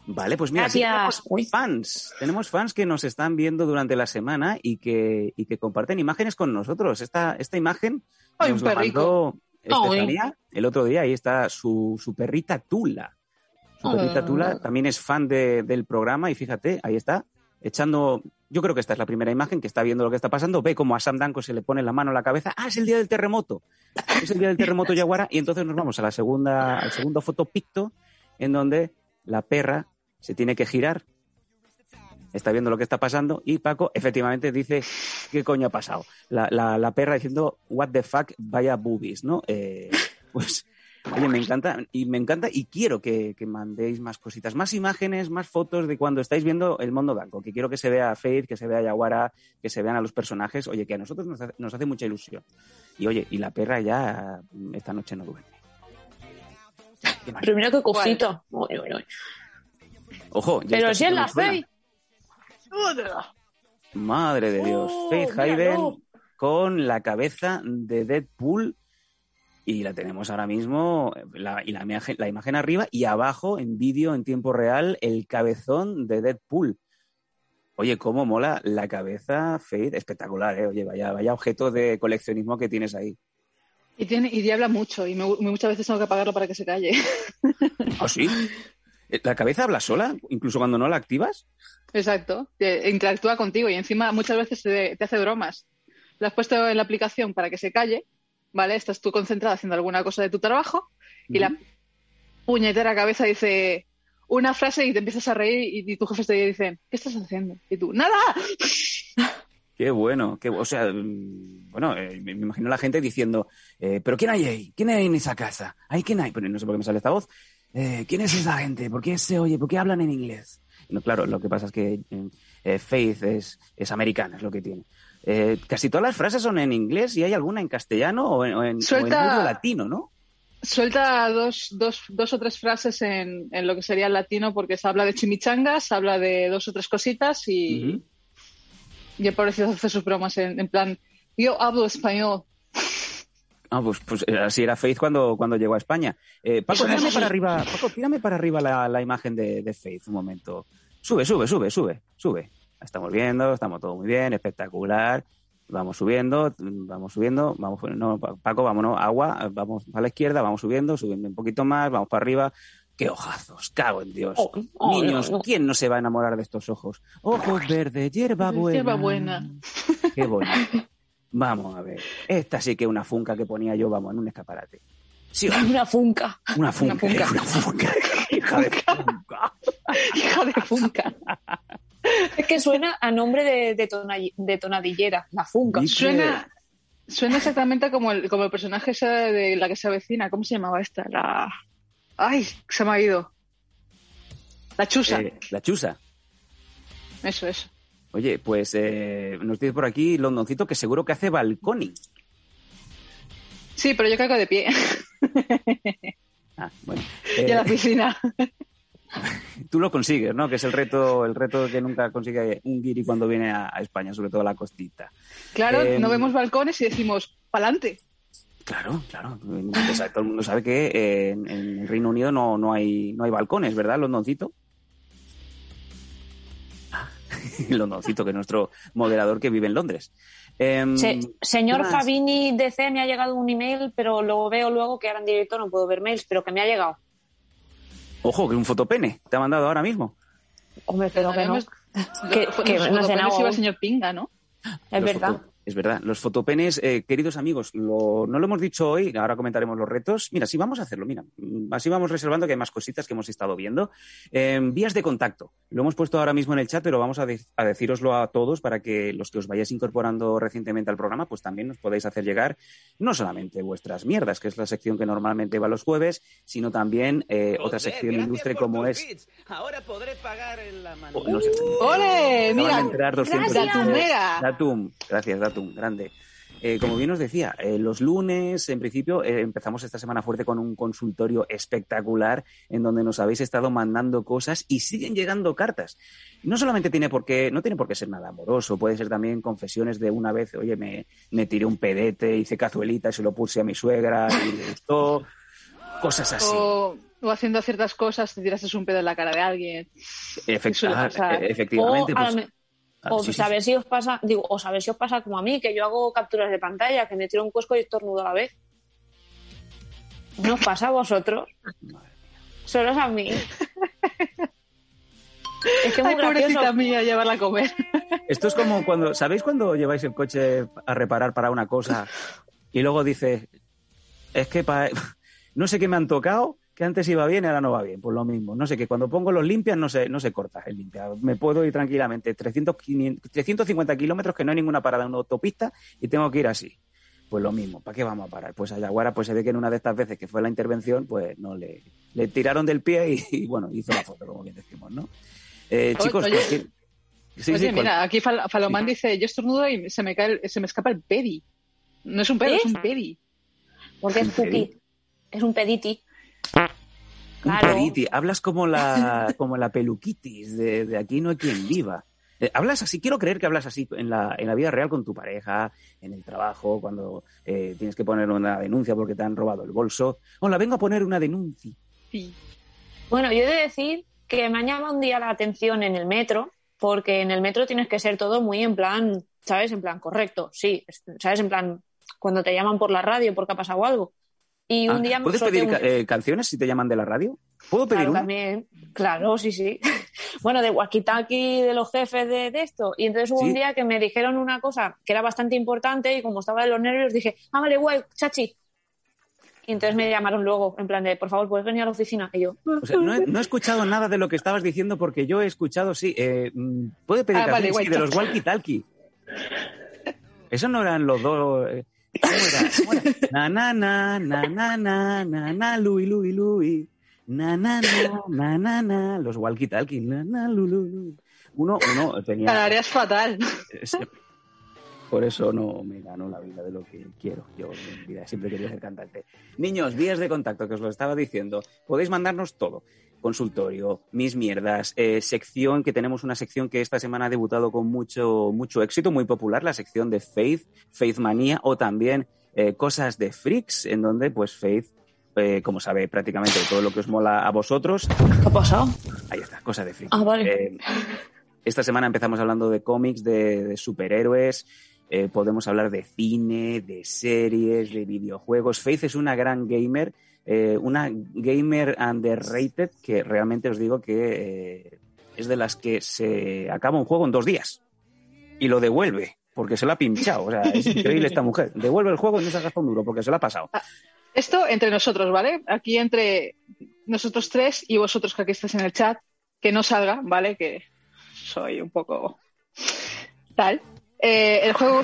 Vale, pues mira, sí tenemos fans. Tenemos fans que nos están viendo durante la semana y que, y que comparten imágenes con nosotros. Esta, esta imagen Ay, nos la mandó Estefanía el otro día. Ahí está su, su perrita Tula. Tula también es fan de- del programa y fíjate, ahí está, echando... Yo creo que esta es la primera imagen que está viendo lo que está pasando. Ve como a Sam Danko se le pone la mano a la cabeza. ¡Ah, es el día del terremoto! Es el día del terremoto Yaguara. Y entonces nos vamos a la segunda, al segundo fotopicto en donde la perra se tiene que girar. Está viendo lo que está pasando y Paco efectivamente dice qué coño ha pasado. La, la- la perra diciendo what the fuck, vaya boobies, ¿no? Eh, pues oye, me encanta y me encanta y quiero que, que mandéis más cositas, más imágenes, más fotos de cuando estáis viendo el mundo blanco, que quiero que se vea a Faith, que se vea a Yaguara, que se vean a los personajes, oye, que a nosotros nos hace, nos hace mucha ilusión. Y oye, y la perra ya mm, esta noche no duerme. Pero mira qué uy. Ojo, ya Pero si es la. Faith. Madre de Dios. Oh, Faith. Hayden con la cabeza de Deadpool. Y la tenemos ahora mismo, la, y la imagen, la imagen arriba y abajo, en vídeo, en tiempo real, el cabezón de Deadpool. Oye, cómo mola la cabeza, Faith, espectacular, ¿eh? Oye, vaya, vaya objeto de coleccionismo que tienes ahí. Y, tiene, y habla mucho y me- muchas veces tengo que apagarlo para que se calle. ¿Ah, sí? ¿La cabeza habla sola, incluso cuando no la activas? Exacto. Te- interactúa contigo y encima muchas veces te, te hace bromas. Lo has puesto en la aplicación para que se calle, ¿vale? Estás tú concentrada haciendo alguna cosa de tu trabajo y la puñetera cabeza dice una frase y te empiezas a reír y, y tu jefe te dice, ¿qué estás haciendo? Y tú, ¡nada! Qué bueno, qué, o sea, mm, bueno, eh, me imagino la gente diciendo, eh, ¿pero quién hay ahí? ¿Quién hay en esa casa? ¿Hay quién hay? Pero no sé por qué me sale esta voz. Eh, ¿Quién es esa gente? ¿Por qué se oye? ¿Por qué hablan en inglés? No, claro, lo que pasa es que eh, Faith es, es americana, es lo que tiene. Eh, casi todas las frases son en inglés y hay alguna en castellano o en, o en, o latino, ¿no? Suelta dos, dos, dos o tres frases en, en lo que sería el latino porque se habla de chimichangas, habla de dos o tres cositas y, Ujú. y el pobrecito hace sus bromas en, en plan, yo hablo español. Ah, pues, pues eh, así era Faith cuando, cuando llegó a España. Eh, Paco, tírame para arriba, Paco, tírame para arriba la, la imagen de, de Faith un momento. Sube, sube, sube, sube, sube. Estamos viendo, estamos todo muy bien, espectacular. Vamos subiendo, vamos subiendo, vamos, no, Pa- Paco, vámonos, agua, vamos a la izquierda, vamos subiendo, subiendo un poquito más, vamos para arriba. ¡Qué ojazos! ¡Cago en Dios! Oh, oh, Niños, no, no. ¿quién no se va a enamorar de estos ojos? Ojos verdes, hierba buena. Hierba buena. Qué bonito. Vamos a ver. Esta sí que es una funca que ponía yo, vamos, en un escaparate. Sí, Una funca. una funca. funca. Una funca. Hija de funca. Hija de funca. Es que suena a nombre de, de, tona- de tonadillera, la funca. Suena, suena exactamente como el, como el personaje ese de la que se avecina. ¿Cómo se llamaba esta? La... ¡Ay! Se me ha ido. La chusa. Eh, la chusa. Eso, eso. Oye, pues eh, nos dice por aquí Londoncito que seguro que hace balconing. Sí, pero yo caigo de pie. Ah, bueno. y a la Eh, piscina. tú lo consigues, ¿no? Que es el reto, el reto que nunca consigue un guiri cuando viene a, a España, sobre todo a la costita. Claro, eh, no vemos balcones y decimos, ¡pa'lante! Claro, claro. Todo el mundo sabe que eh, en, en el Reino Unido no, no, hay, no hay balcones, ¿verdad, Londoncito? Ah, Londoncito, que es nuestro moderador que vive en Londres. Em, Se- señor. Fabini DC me ha llegado un email, pero lo veo luego que ahora en directo no puedo ver mails, pero que me ha llegado. Ojo, que un fotopene te ha mandado ahora mismo. Hombre, pero que no. Que- que nos no nada. iba el señor Pinga, ¿no? Es Los verdad. Es verdad. Los fotopenes, eh, queridos amigos, lo- no lo hemos dicho hoy, ahora comentaremos los retos. Mira, sí, vamos a hacerlo, mira. Mm, Así vamos reservando que hay más cositas que hemos estado viendo. Eh, vías de contacto. Lo hemos puesto ahora mismo en el chat, pero vamos a, de- a decíroslo a todos para que los que os vayáis incorporando recientemente al programa, pues también nos podáis hacer llegar no solamente vuestras mierdas, que es la sección que normalmente va los jueves, sino también eh, otra sección ilustre como es... bits. Ahora podré pagar en la mano. Oh, no sé. ¡Ole! Mira, de entrar 200 gracias. Datum, gracias, Datum, grande. Eh, como bien os decía, eh, los lunes, en principio, eh, empezamos esta semana fuerte con un consultorio espectacular en donde nos habéis estado mandando cosas y siguen llegando cartas. No solamente tiene por qué, no tiene por qué ser nada amoroso, puede ser también confesiones de una vez, oye, me, me tiré un pedete, hice cazuelita y se lo puse a mi suegra y le gustó, cosas así. O, o haciendo ciertas cosas, te tiraste un pedo en la cara de alguien. Efect- ah, eh, efectivamente, o, pues, ah, o sí, sí, saber si os pasa, digo, o saber si os pasa como a mí, que yo hago capturas de pantalla, que me tiro un cuesco y estornudo a la vez. ¿No os pasa a vosotros? Solo es a mí. Es que es muy Ay, pobrecita mía, llevarla a comer. Esto es como cuando, ¿sabéis cuando lleváis el coche a reparar para una cosa y luego dices, es que pa- no sé qué me han tocado, que antes iba bien y ahora no va bien? Pues lo mismo, no sé, que cuando pongo los limpias no se, no se corta el limpia. Me puedo ir tranquilamente 300, 500, 350 kilómetros que no hay ninguna parada en una autopista y tengo que ir así. Pues lo mismo, ¿para qué vamos a parar? Pues a Yaguara pues se ve que en una de estas veces que fue la intervención, pues no le, le tiraron del pie y, y, bueno, hizo la foto, como bien decimos, ¿no? Eh, Oye, chicos, oye. pues, ¿qué- sí, Oye, sí, cual- mira, aquí Fal- Falomán dice, yo estornudo y se me cae, el- se me escapa el pedi. No es un pedo, ¿Eh? es un pedi. Porque es. Puki. Es un pediti. Un Claro. Hablas como la, como la peluquitis de, de aquí no hay quien viva. Eh, hablas así, quiero creer que hablas así en la, en la vida real con tu pareja, en el trabajo, cuando eh, tienes que poner una denuncia porque te han robado el bolso. Hola, vengo a poner una denuncia. Sí. Bueno, yo he de decir que me ha llamado un día la atención en el metro porque en el metro tienes que ser todo muy en plan, ¿sabes? En plan correcto, sí, ¿sabes? En plan, cuando te llaman por la radio porque ha pasado algo. Y un Ah, día me ¿Puedes pedir un- eh, canciones si te llaman de la radio? ¿Puedo pedir Claro, una? también. Claro, sí, sí. Bueno, de walkie-talkie de los jefes de, de esto. Y entonces hubo Sí. un día que me dijeron una cosa que era bastante importante y como estaba de los nervios dije, ah, vale, guay, chachi. Y entonces me llamaron luego, en plan de, por favor, ¿puedes venir a la oficina? Y yo, O sea, no, he, no he escuchado nada de lo que estabas diciendo porque yo he escuchado, sí. Eh, mm, ¿Puede pedir Ah, vale, canciones? guay, Sí, de los walkie-talkie. Eso no eran los dos. eh, ¿Cómo era? ¿Cómo era? Na, na, na, na, na, na, na, na, lui, lui, lui. Na, na, na, na, na, na. Los walkie-talkie. Na, na, lu, lu, lu. Uno, uno tenía. Canarias fatal. es- Por eso no me ganó la vida de lo que quiero. Yo en vida siempre quería ser cantante. Niños, vías de contacto, que os lo estaba diciendo. Podéis mandarnos todo. Consultorio, mis mierdas, eh, sección, que tenemos una sección que esta semana ha debutado con mucho, mucho éxito, muy popular, la sección de Faith, Faith Manía, o también eh, Cosas de Freaks, en donde pues Faith, eh, como sabe prácticamente todo lo que os mola a vosotros, ¿qué ha pasado? Ahí está, cosa de friki. Ah, vale. Esta semana empezamos hablando de cómics, de, de superhéroes. podemos hablar de cine, de series, de videojuegos. Faith es una gran gamer, eh, una gamer underrated que realmente os digo que eh, es de las que se acaba un juego en dos días y lo devuelve porque se lo ha pinchado. O sea, es increíble esta mujer. Devuelve el juego y no se gasta un duro porque se lo ha pasado. Esto entre nosotros, ¿vale? Aquí entre nosotros tres y vosotros que aquí estáis en el chat, que no salga, ¿vale? Que soy un poco tal. Eh, el juego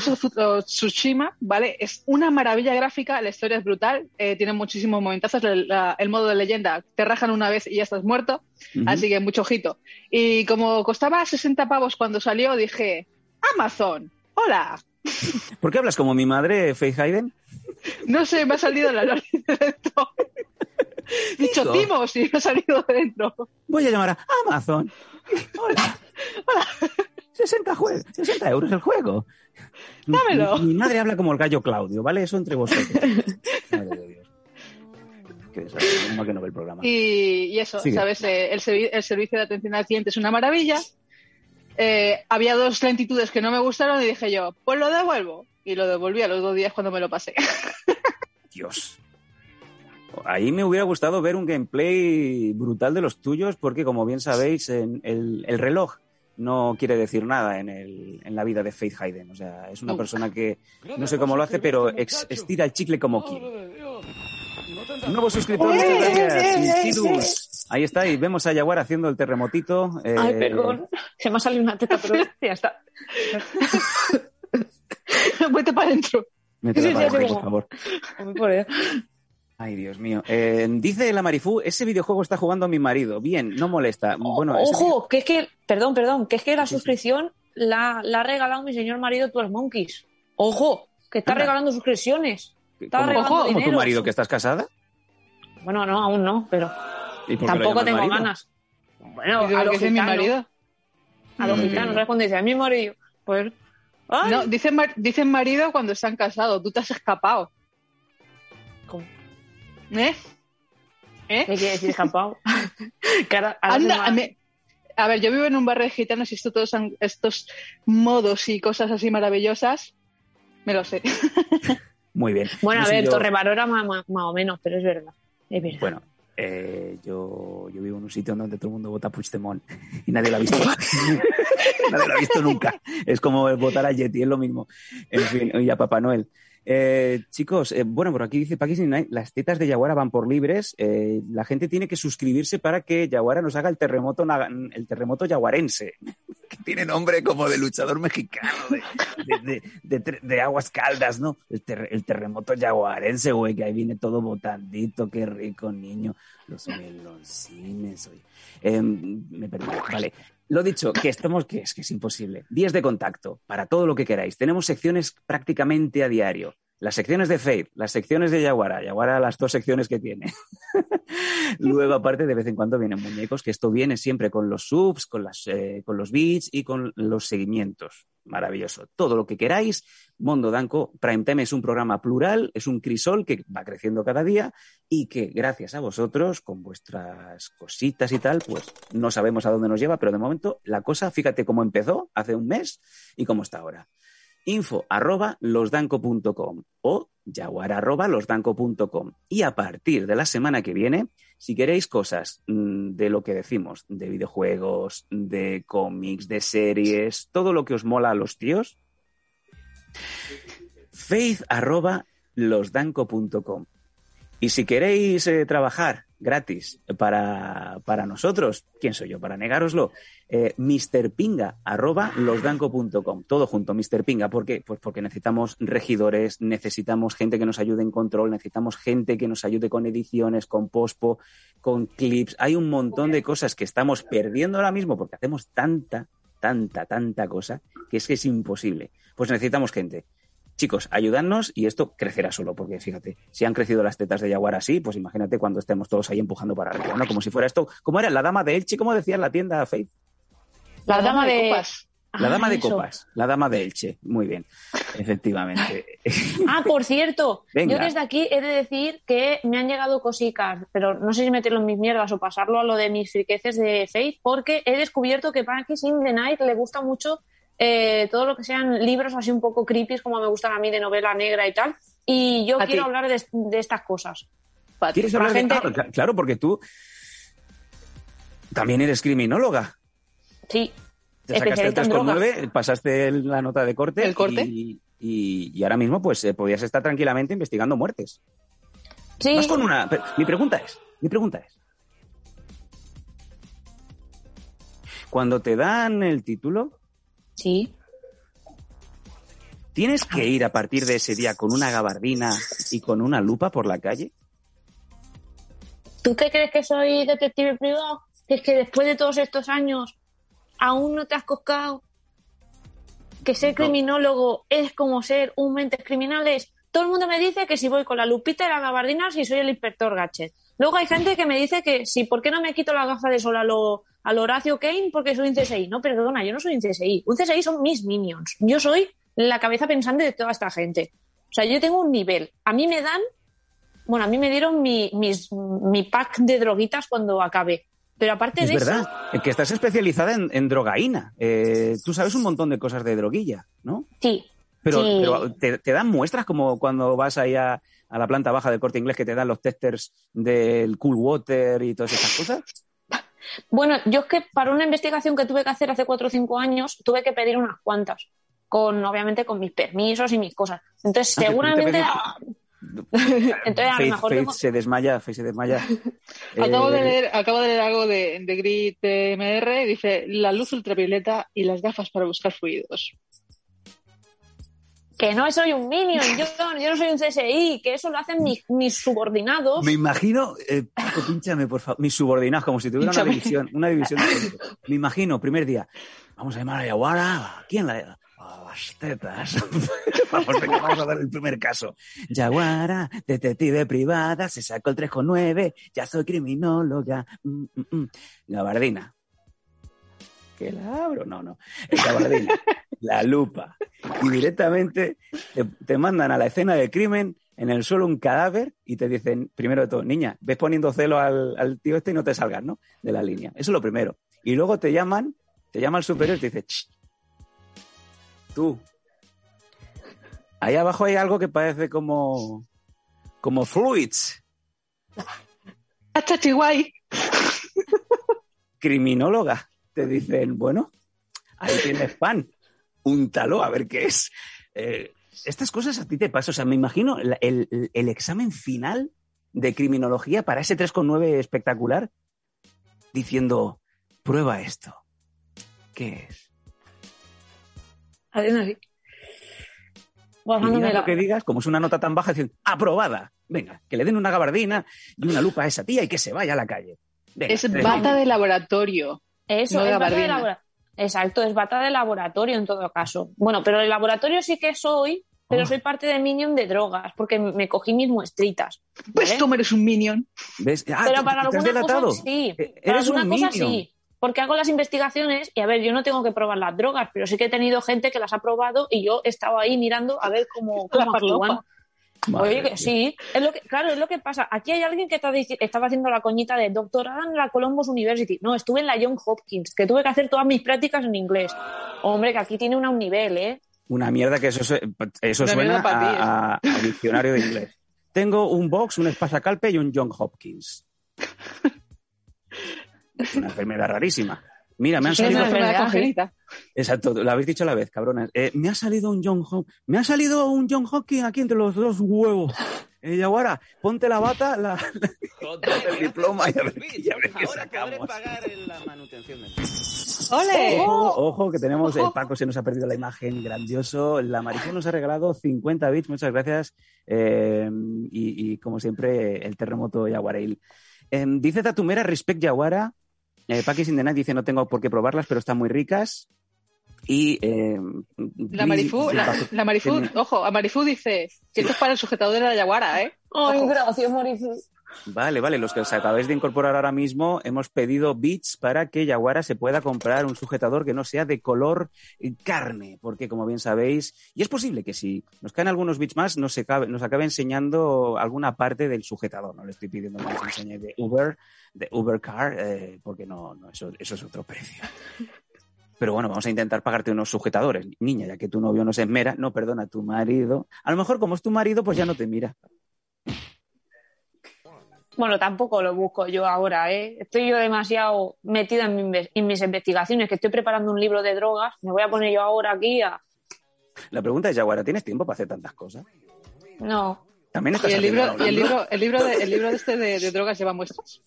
Tsushima, ¿vale? Es una maravilla gráfica, la historia es brutal, eh, tiene muchísimos momentazos, el, la- el modo de leyenda, te rajan una vez y ya estás muerto, así que mucho ojito. Y como costaba 60 pavos cuando salió, dije, Amazon, hola. ¿Por qué hablas como mi madre, Faith Hayden? No sé, me ha salido la de dentro. Dicho. Timos y me ha salido de dentro. Voy a llamar a Amazon. Hola. Hola. 60, jue- 60 euros el juego. Dámelo. Mi, mi madre habla como el gallo Claudio, ¿vale? Eso entre vosotros. Madre de Dios. Qué desastre. que no ve el programa. Y, y eso, Sigue. ¿sabes? Eh, el, servi- el servicio de atención al cliente es una maravilla. Eh, había dos lentitudes que no me gustaron y dije yo, pues lo devuelvo. Y lo devolví a los dos días cuando me lo pasé. Dios. Ahí me hubiera gustado ver un gameplay brutal de los tuyos, porque como bien sabéis, en el, el reloj no quiere decir nada en, el- en la vida de Faith Hayden. O sea, es una persona que no sé cómo lo hace, pero ex- estira el chicle como quiere. Un nuevo suscriptor, ¡Eh, muchas gracias. eh, eh. Ahí está, y vemos a Yaguar haciendo el terremotito. eh, Ay, perdón. Se me ha salido una teta, pero ya está. Vete para adentro. Sí, para sí, adentro, por favor. Voy por. Ay, Dios mío. Eh, dice la Marifú, ese videojuego está jugando mi marido. Bien, no molesta. Bueno, Ojo, que es que, perdón, perdón, que es que la Sí, sí. suscripción la, la ha regalado mi señor marido Tuas Monkeys. Ojo, que está Anda. regalando suscripciones. estaba ¿Cómo, regalando cómo tu marido que estás casada? Bueno, no, aún no, pero ¿Y por qué lo tampoco tengo marido? ganas. Bueno, a lo que ese es mi marido. a lo gitano, ¿sabes cuando dice a mi marido? Pues, ay, No, dicen, mar- dicen marido cuando están casados. Tú te has escapado. ¿cómo? ¿Eh? ¿Eh? ¿qué quiere decir se Anda, me A ver, yo vivo en un barrio de gitanos y esto todos han- estos modos y cosas así maravillosas, me lo sé. Muy bien. Bueno, No a ver, yo- más, más, más o menos, pero es verdad. Es verdad. Bueno, eh, yo, yo vivo en un sitio donde todo el mundo vota Puigdemont y nadie lo ha visto. nadie lo ha visto nunca. Es como votar a Yeti, es lo mismo. En fin, y a Papá Noel. Eh, chicos, eh, bueno, por aquí dice Night, las tetas de Yaguara van por libres. Eh, la gente tiene que suscribirse para que Yaguara nos haga el terremoto, el terremoto yaguarense. Que tiene nombre como de luchador mexicano de, de, de- aguas caldas, ¿no? El, ter- el terremoto yaguarense, güey, que ahí viene todo botandito, qué rico, niño. Los meloncines, oye. Eh, me perdí, vale. Lo dicho, que estamos, que es que es imposible. Días de contacto, para todo lo que queráis. Tenemos secciones prácticamente a diario. Las secciones de Faith, las secciones de Yaguara, Yaguara las dos secciones que tiene. Luego, aparte, de vez en cuando vienen muñecos, que esto viene siempre con los subs, con, las, eh, con los beats y con los seguimientos. Maravilloso. Todo lo que queráis. Mondo Danco, Prime Time es un programa plural, es un crisol que va creciendo cada día y que gracias a vosotros, con vuestras cositas y tal, pues no sabemos a dónde nos lleva, pero de momento la cosa, fíjate cómo empezó hace un mes y cómo está ahora info arroba losdanco.com o jaguar arroba losdanco.com. Y a partir de la semana que viene, si queréis cosas mm, de lo que decimos, de videojuegos, de cómics, de series, todo lo que os mola a los tíos, faith arroba losdanco.com. Y si queréis eh, trabajar gratis para, para, nosotros, ¿quién soy yo para negároslo? Eh, Pinga, arroba losdanco.com, todo junto, Mr. Pinga. ¿Por qué? Pues porque necesitamos regidores, necesitamos gente que nos ayude en control, necesitamos gente que nos ayude con ediciones, con pospo, con clips. Hay un montón de cosas que estamos perdiendo ahora mismo porque hacemos tanta, tanta, tanta cosa que es que es imposible. Pues necesitamos gente chicos, ayudadnos y esto crecerá solo, porque fíjate, si han crecido las tetas de Jaguar así, pues imagínate cuando estemos todos ahí empujando para arriba, ¿no? Como si fuera esto, ¿cómo era? La dama de Elche, ¿cómo decía en la tienda Faith? La, dama, de, copas. La dama Ah, de eso. copas, la dama de Elche, muy bien, efectivamente. Ah, por cierto, Venga. yo desde aquí he de decir que me han llegado cositas, pero no sé si meterlo en mis mierdas o pasarlo a lo de mis friqueces de Faith, porque he descubierto que Pankis in the Night le gusta mucho eh, todo lo que sean libros así un poco creepy, como me gustan a mí de novela negra y tal. Y yo A quiero ti. hablar de, de estas cosas. ¿Quieres La hablar de- gente- Ah, cla- claro, porque tú también eres criminóloga. Sí, Te sacaste el especialista en drogas. 3,9, pasaste la nota de corte. ¿El corte? Y, y- y ahora mismo, pues, eh, podías estar tranquilamente investigando muertes. Sí, Vas con una. pero Mi pregunta es, mi pregunta es. Cuando te dan el título, sí. ¿tienes que ir a partir de ese día con una gabardina y con una lupa por la calle? ¿Tú qué crees que soy detective privado? Que es que después de todos estos años aún no te has coscado que ser No. criminólogo es como ser un mentes criminales. Todo el mundo me dice que si voy con la lupita y la gabardina si soy el inspector Gachet. Luego hay gente que me dice que si, ¿por qué no me quito la gafa de sol a lo, al Horacio Kane? Porque soy un CSI. No, perdona, yo no soy un CSI. Un CSI son mis minions. Yo soy la cabeza pensante de toda esta gente. O sea, yo tengo un nivel. A mí me dan bueno, a mí me dieron mi, mis- mi pack de droguitas cuando acabé. Pero aparte Es de verdad, eso, eh, que estás especializada en, en drogaína. Eh, tú sabes un montón de cosas de droguilla, ¿no? sí. Pero, Sí. pero te, te dan muestras como cuando vas ahí a, a la planta baja del corte inglés que te dan los testers del cool water y todas esas cosas. Bueno, yo es que para una investigación que tuve que hacer hace cuatro o cinco años, tuve que pedir unas cuantas. Con, obviamente, con mis permisos y mis cosas. Entonces, Ah, seguramente. Entonces, a lo mejor Faith tengo- se desmaya, Faith se desmaya. Acabo, de Eh, leer, acabo de leer algo de, de Grit MR, dice la luz ultravioleta y las gafas para buscar fluidos. Que no soy un minion, yo, yo no soy un CSI, que eso lo hacen mis, mis subordinados. Me imagino, eh, Paco, pínchame, por favor, mis subordinados, como si tuviera una división, una división de. Me imagino, primer día, vamos a llamar a Yaguara, ¿quién la a las tetas. vamos, venga, vamos a dar el primer caso. Yaguara, detective privada, se sacó el 3,9, ya soy criminóloga. Mm, mm, mm. Gabardina. ¿Que la abro? No, no. Gabardina, la lupa. Y directamente te, te mandan a la escena del crimen, en el suelo un cadáver, y te dicen, primero de todo, niña, ves poniendo celo al, al tío este y no te salgas, ¿no? De la línea. Eso es lo primero. Y luego te llaman, te llama el superior y te dice, "Ch, tú, ahí abajo hay algo que parece como, como fluids. ¡Hacha Chihuahua! criminóloga. Te dicen, bueno, ahí tienes pan, úntalo a ver qué es. Eh, estas cosas a ti te pasan. O sea, me imagino el, el- el examen final de criminología para ese 3,9 espectacular diciendo, prueba esto. ¿Qué es? Digas la- lo que digas, como es una nota tan baja, dicen, aprobada. Venga, que le den una gabardina y una lupa a esa tía y que se vaya a la calle. Venga, Es bata de laboratorio. Eso, No es bata de laboratorio. Exacto, es bata de laboratorio en todo caso. Bueno, pero el laboratorio sí que soy pero Oh. soy parte de Minion de drogas, porque me cogí mis muestritas. Pues ¿vale? tú eres un minion. ¿Ves? Ah, pero ¿te- para algunas delatado? cosas sí. Eh, Para Eres un minion. sí. Porque hago las investigaciones y a ver, yo no tengo que probar las drogas, pero sí que he tenido gente que las ha probado y yo estaba ahí mirando a ver cómo. Madre Oye, que sí, es lo que, claro, es lo que pasa. Aquí hay alguien que está estaba haciendo la coñita de doctorada en la Columbus University. No, estuve en la John Hopkins, que tuve que hacer todas mis prácticas en inglés. Hombre, que aquí tiene una un nivel, ¿eh? Una mierda que eso, eso Una suena ¿eh? a, a- a diccionario de inglés. Tengo un box, un espasacalpe y un John Hopkins. Una enfermedad rarísima. Mira, me han una salido... enfermedad, enfermedad ¿eh? congénita. Exacto, lo habéis dicho a la vez, cabronas. Eh, me ha salido un John me ha salido un John Hopkins aquí entre los dos huevos. Eh, Yaguara, ponte la bata, la, Joder, el diploma y a ver, Luis, y a ver qué Ahora podré sacamos. pagar la manutención del ¡Ole! Ojo, ojo, que tenemos, el Ojo. Paco se nos ha perdido la imagen, grandioso. La Maricón nos ha regalado 50 bits, muchas gracias. Eh, y, y, como siempre, el terremoto Yaguareil. Eh, dice Tatumera, respect Yaguara. Eh, Paquis in the Night dice, no tengo por qué probarlas, pero están muy ricas. Y eh, La Marifú, la, la Marifú, ojo, a Marifú dice que esto es para el sujetador de la yaguara, ¿eh? Ay, Ojo. gracias, Marifu. Vale, vale, los que os acabáis de incorporar ahora mismo, hemos pedido bits para que Yaguara se pueda comprar un sujetador que no sea de color carne, porque como bien sabéis, y es posible que si nos caen algunos bits más, nos, acabe, nos acabe enseñando alguna parte del sujetador. No le estoy pidiendo que enseñe de Uber, de Uber Car, eh, porque no, no eso, eso es otro precio. Pero bueno, vamos a intentar pagarte unos sujetadores. Niña, ya que tu novio no se esmera, no perdona, tu marido. A lo mejor como es tu marido, pues ya no te mira. Bueno, tampoco lo busco yo ahora, ¿eh? Estoy yo demasiado metida en, mi inve- en mis investigaciones, que estoy preparando un libro de drogas. Me voy a poner yo ahora aquí a... La pregunta es, Yaguara, ¿tienes tiempo para hacer tantas cosas? No. También estás Y el libro, y el libro, el libro de, el libro de este de, de drogas lleva muestras.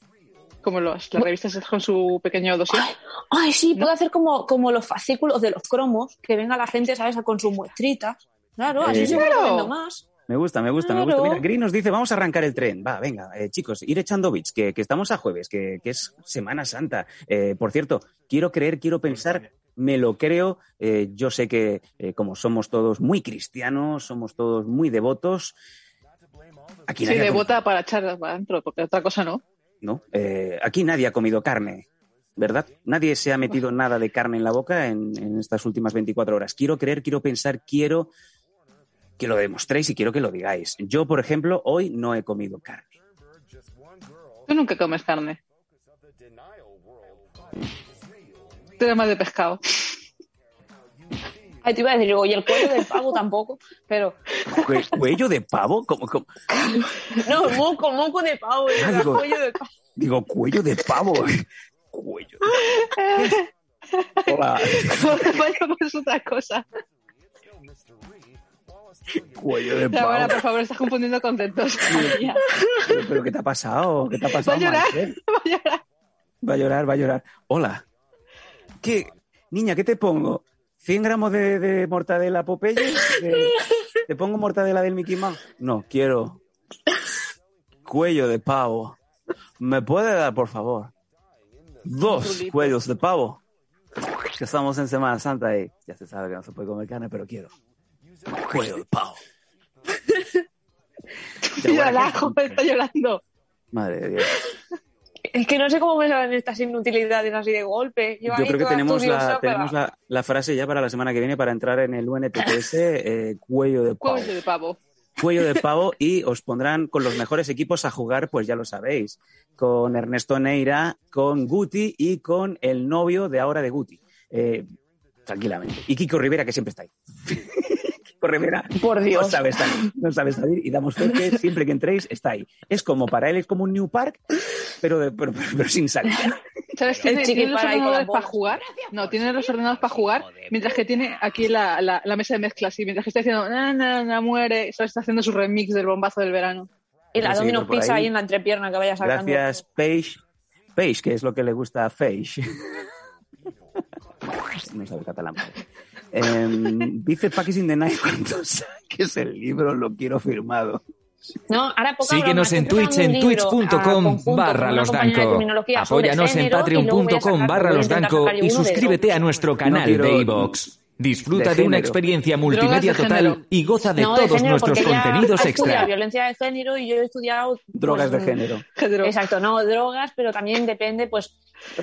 Como los, las revistas con su pequeño dossier. Ay, sí, puedo hacer como, como los fascículos de los cromos, que venga la gente, ¿sabes?, con sus muestritas. Claro, así Eh, se va Claro. más. Me gusta, me gusta, me gusta. Mira, Green nos dice, vamos a arrancar el tren. Va, venga, eh, chicos, ir echando bits, que, que estamos a jueves, que, que es Semana Santa. Eh, por cierto, quiero creer, quiero pensar, me lo creo. Eh, yo sé que eh, como somos todos muy cristianos, somos todos muy devotos. Aquí Sí, nadie ha de comido- bota para echar para adentro, porque otra cosa no. ¿no? Eh, aquí nadie ha comido carne, ¿verdad? Nadie se ha metido nada de carne en la boca en, en estas últimas 24 horas. Quiero creer, quiero pensar, quiero que lo demostréis y quiero que lo digáis. Yo, por ejemplo, hoy no he comido carne. Tú nunca comes carne. Tú eres más de pescado. Ay, te iba a decir, digo, y el cuello del pavo tampoco, pero... Cue- ¿Cuello de pavo? ¿Cómo, cómo? No, moco, moco de pavo, Ah, digo- cuello de pavo. Digo, cuello de pavo. Cuello de Hola, Vaya, pues otra cosa. Cuello de Ya, ahora, pavo. por favor, estás confundiendo conceptos. Ya. Pero, pero ¿qué te ha pasado? ¿Qué te ha pasado? Va a llorar, va a llorar. Va a llorar, va a llorar. Hola. ¿Qué? Niña, ¿qué te pongo? ¿100 gramos de, de mortadela Popeye? ¿De- ¿Te pongo mortadela del Mickey Mouse? No, quiero cuello de pavo. ¿Me puede dar, por favor? Dos cuellos de pavo. Que estamos en Semana Santa y ya se sabe que no se puede comer carne, pero quiero cuello de pavo. Mira, el ajo está llorando. Madre de Dios. Es que no sé cómo me salen estas inutilidades así de golpe. Yo ahí creo que tenemos, la, tenemos la, la frase ya para la semana que viene para entrar en el UNTPS, eh, cuello de pavo. Cuello de pavo. Cuello de pavo y os pondrán con los mejores equipos a jugar, pues ya lo sabéis, con Ernesto Neira, con Guti y con el novio de ahora de Guti. Eh, tranquilamente. Y Kiko Rivera, que siempre está ahí. Kiko Rivera Por no Dios. sabe salir, no sabe salir y damos fe que siempre que entréis está ahí. Es como para él, es como un New Park, pero, de- pero, pero- pero sin salida. ¿Sabes? ¿Tiene, tiene los ordenadores para jugar? No, tiene los ordenadores para jugar, mientras que tiene aquí la, la, la mesa de mezclas y mientras que está diciendo, na, na, na, muere, ¿sabes? Está haciendo su remix del bombazo del verano. Y la Domino's Pizza ahí. ahí en la entrepierna que vaya sacando. Gracias, Paige. Paige, que es lo que le gusta a Paige. No sabe catalán. Em, dice Packers in the Night cuando saques el libro lo quiero firmado. No, ahora poca Síguenos broma, en Twitch en ah, twitch.com conjunto barra los danco. Apóyanos en patreon.com barra los danco y suscríbete a nuestro canal quiero- de iVoox. Disfruta De de, una experiencia multimedia de total género. y goza de No, todos género, nuestros contenidos extra. violencia de género y yo he estudiado Drogas pues, de género. Género. Exacto, no drogas, pero también depende, pues,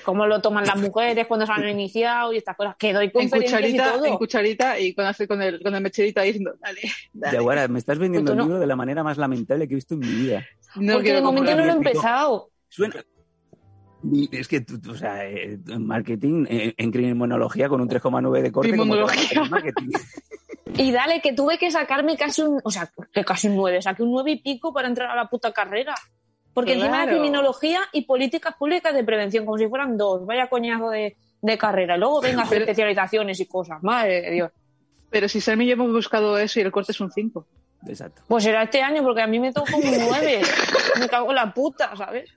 cómo lo toman las mujeres cuando se han iniciado y estas cosas. Que doy En conferencias y cucharita, todo. en cucharita y con, con, el, con el mecherito ahí diciendo, dale, dale. Yaguara, me estás vendiendo Pues el no. libro de la manera más lamentable que he visto en mi vida. No porque de momento no lo he empezado. Suena. Es que, tú- tú, o sea, eh, marketing eh, en criminología con un 3,9 de corte. marketing. Y dale, que tuve que sacarme casi un, o sea, que casi un 9, saqué un 9 y pico para entrar a la puta carrera. Porque encima Claro. de criminología y políticas públicas de prevención, como si fueran dos, vaya coñazo de, de carrera. Luego venga a hacer especializaciones y cosas, madre de Dios. Pero si y yo hemos buscado eso y el corte es un 5. Exacto. Pues será este año, porque a mí me tocó un 9. me cago en la puta, ¿sabes?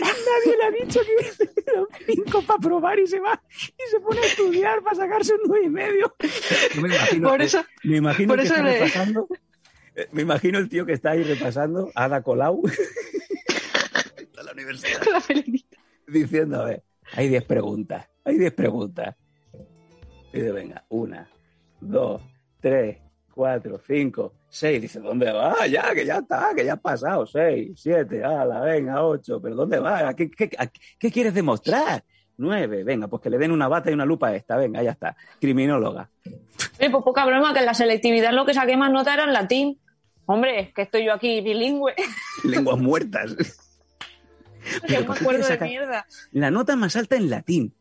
Nadie le ha dicho que era un 5 para probar y se va y se pone a estudiar para sacarse un 9 y medio. Yo me imagino, Por eso, me imagino por que eso está le- repasando. eh, Me imagino el tío que está ahí repasando, Ada Colau, a la universidad, la diciendo, a ver, hay 10 preguntas, hay 10 preguntas. Y dice, venga, una, dos, tres, cuatro, cinco, seis. Dice, ¿dónde va? Ya, que ya está, que ya has pasado. Seis, siete, ala, venga, ocho. ¿Pero dónde va? ¿A qué, qué, a qué quieres demostrar? Nueve, venga, pues que le den una bata y una lupa a esta. Venga, ya está. Criminóloga. Oye, pues poca broma, que en la selectividad lo que saqué más nota era en latín. Hombre, que estoy yo aquí bilingüe. Lenguas muertas. me ¿por qué acuerdo de mierda. La nota más alta en latín.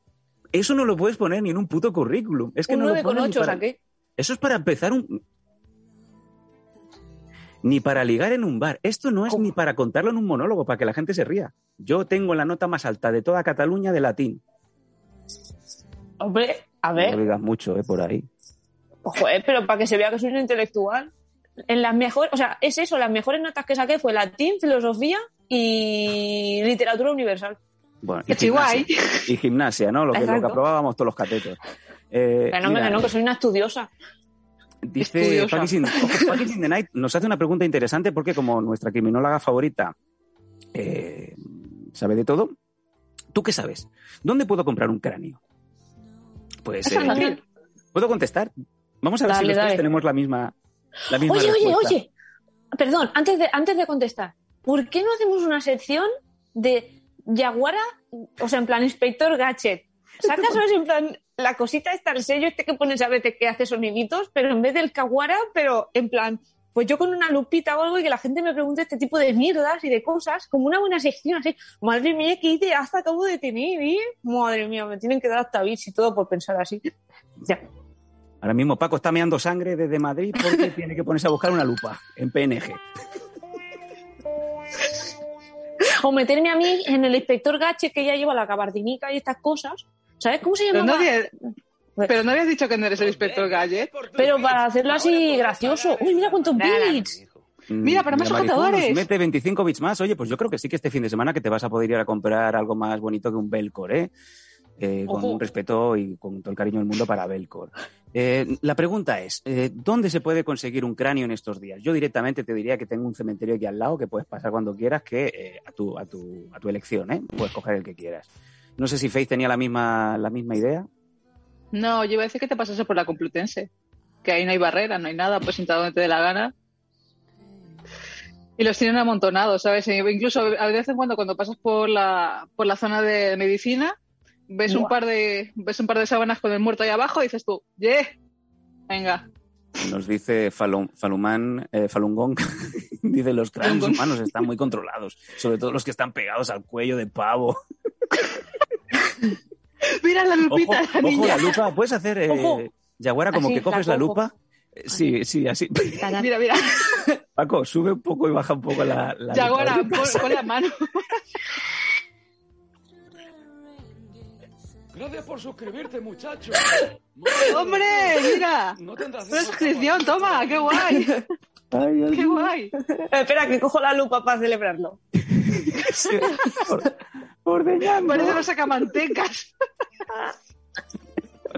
Eso no lo puedes poner ni en un puto currículum. Es que un no lo 9 con pones ni 8 para- saqué. Eso es para empezar un... Ni para ligar en un bar. Esto no es ¿Cómo? ni para contarlo en un monólogo, para que la gente se ría. Yo tengo la nota más alta de toda Cataluña de latín. Hombre, a No ver, lo digas mucho, ¿eh? Por ahí. joder, pero para que se vea que soy un intelectual. En las mejores, o sea, es eso, las mejores notas que saqué fue latín, filosofía y literatura universal. Bueno, Qué guay. Y gimnasia, ¿no? Lo que, lo que aprobábamos todos los catetos. Eh, no, mira, no, que soy una estudiosa. Dice in the Night nos hace una pregunta interesante porque como nuestra criminóloga favorita eh, sabe de todo, ¿tú qué sabes? ¿Dónde puedo comprar un cráneo? Pues eh. ¿puedo contestar? Vamos a ver si Dale, los tres tenemos la misma, la misma Oye, oye, oye. Perdón, antes de, antes de contestar, ¿por qué no hacemos una sección de Yaguara, o sea, en plan Inspector Gadget? Sacas, ¿sabes? En plan, la cosita está, el sello este que pones a veces que hace soniditos, pero en vez del Caguara, pero en plan, pues yo con una lupita o algo y que la gente me pregunte este tipo de mierdas y de cosas, como una buena sección así. Madre mía, qué ideaza acabo de tener, ¿eh? Madre mía, me tienen que dar hasta bits y todo por pensar así. Ya. Ahora mismo Paco está meando sangre desde Madrid porque tiene que ponerse a buscar una lupa en PNG. O meterme a mí en el inspector Gache que ya lleva la gabardinica y estas cosas. ¿Sabes cómo se Pero llama? no, había- pero no habías dicho que no eres el inspector Gadget. Pero para hacerlo así gracioso. Uy, mira cuántos bits. Mira, para más nos mete 25 bits más. Oye, pues yo creo que sí que este fin de semana que te vas a poder ir a comprar algo más bonito que un Belcor, ¿eh? Eh, con un respeto y con todo el cariño del mundo para Belcor. Eh, la pregunta es, eh, ¿dónde se puede conseguir un cráneo en estos días? Yo directamente te diría que tengo un cementerio aquí al lado que puedes pasar cuando quieras, que eh, a, tu, a, tu, a tu elección, ¿eh? Puedes coger el que quieras. No sé si Faith tenía la misma, la misma idea. No, yo iba a decir que te pasase por la Complutense. Que ahí no hay barrera, no hay nada, pues sentar donde te dé la gana. Y los tienen amontonados, ¿sabes? E Incluso a veces en cuando, cuando pasas por la, por la zona de medicina, ves un par de, ves un par de sábanas con el muerto ahí abajo y dices tú, ¡yeah! Venga. Nos dice Falun, Falumán, eh, Falun Gong, dice los cráneos humanos están muy controlados, sobre todo los que están pegados al cuello de pavo. Mira la Ojo, lupita, la ojo, niña. la lupa, ¿puedes hacer, eh. Yaguara, como Así, que coges la la lupa? Sí, sí, así. Mira, mira. Paco, sube un poco y baja un poco la, la Yaguara, lupa. pon, pon la mano. Gracias por suscribirte, muchacho. ¡Hombre! Mira. No tendrás Una suscripción, toma, qué guay. Ay, Qué guay. Espera, que cojo la lupa para celebrarlo. Or- Ordeñando. Parece los sacamantecas.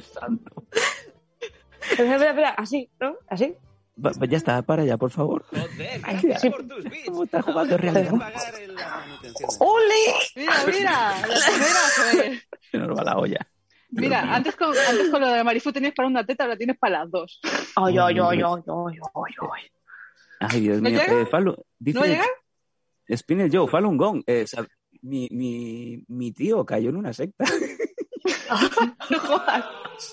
Santo. Espera, espera, espera, así, ¿no? Así. Va- Ya está, para ya, por favor. Joder, gracias sí. por tus bits. ¿Cómo está jugando realidad? ¡Ole! Mira, mira. La primera. Se nos va la olla. Mira, antes con, antes con lo de Marifu tenías para una teta, ahora tienes para las dos. Ay, ay, ay, ay, ay, ay, ay. Ay, Dios ¿No mío. llega? Eh, Falun- dice ¿No llega? Spinel Joe, Falun Gong. eh, mi, mi, mi tío cayó en una secta. No jodas.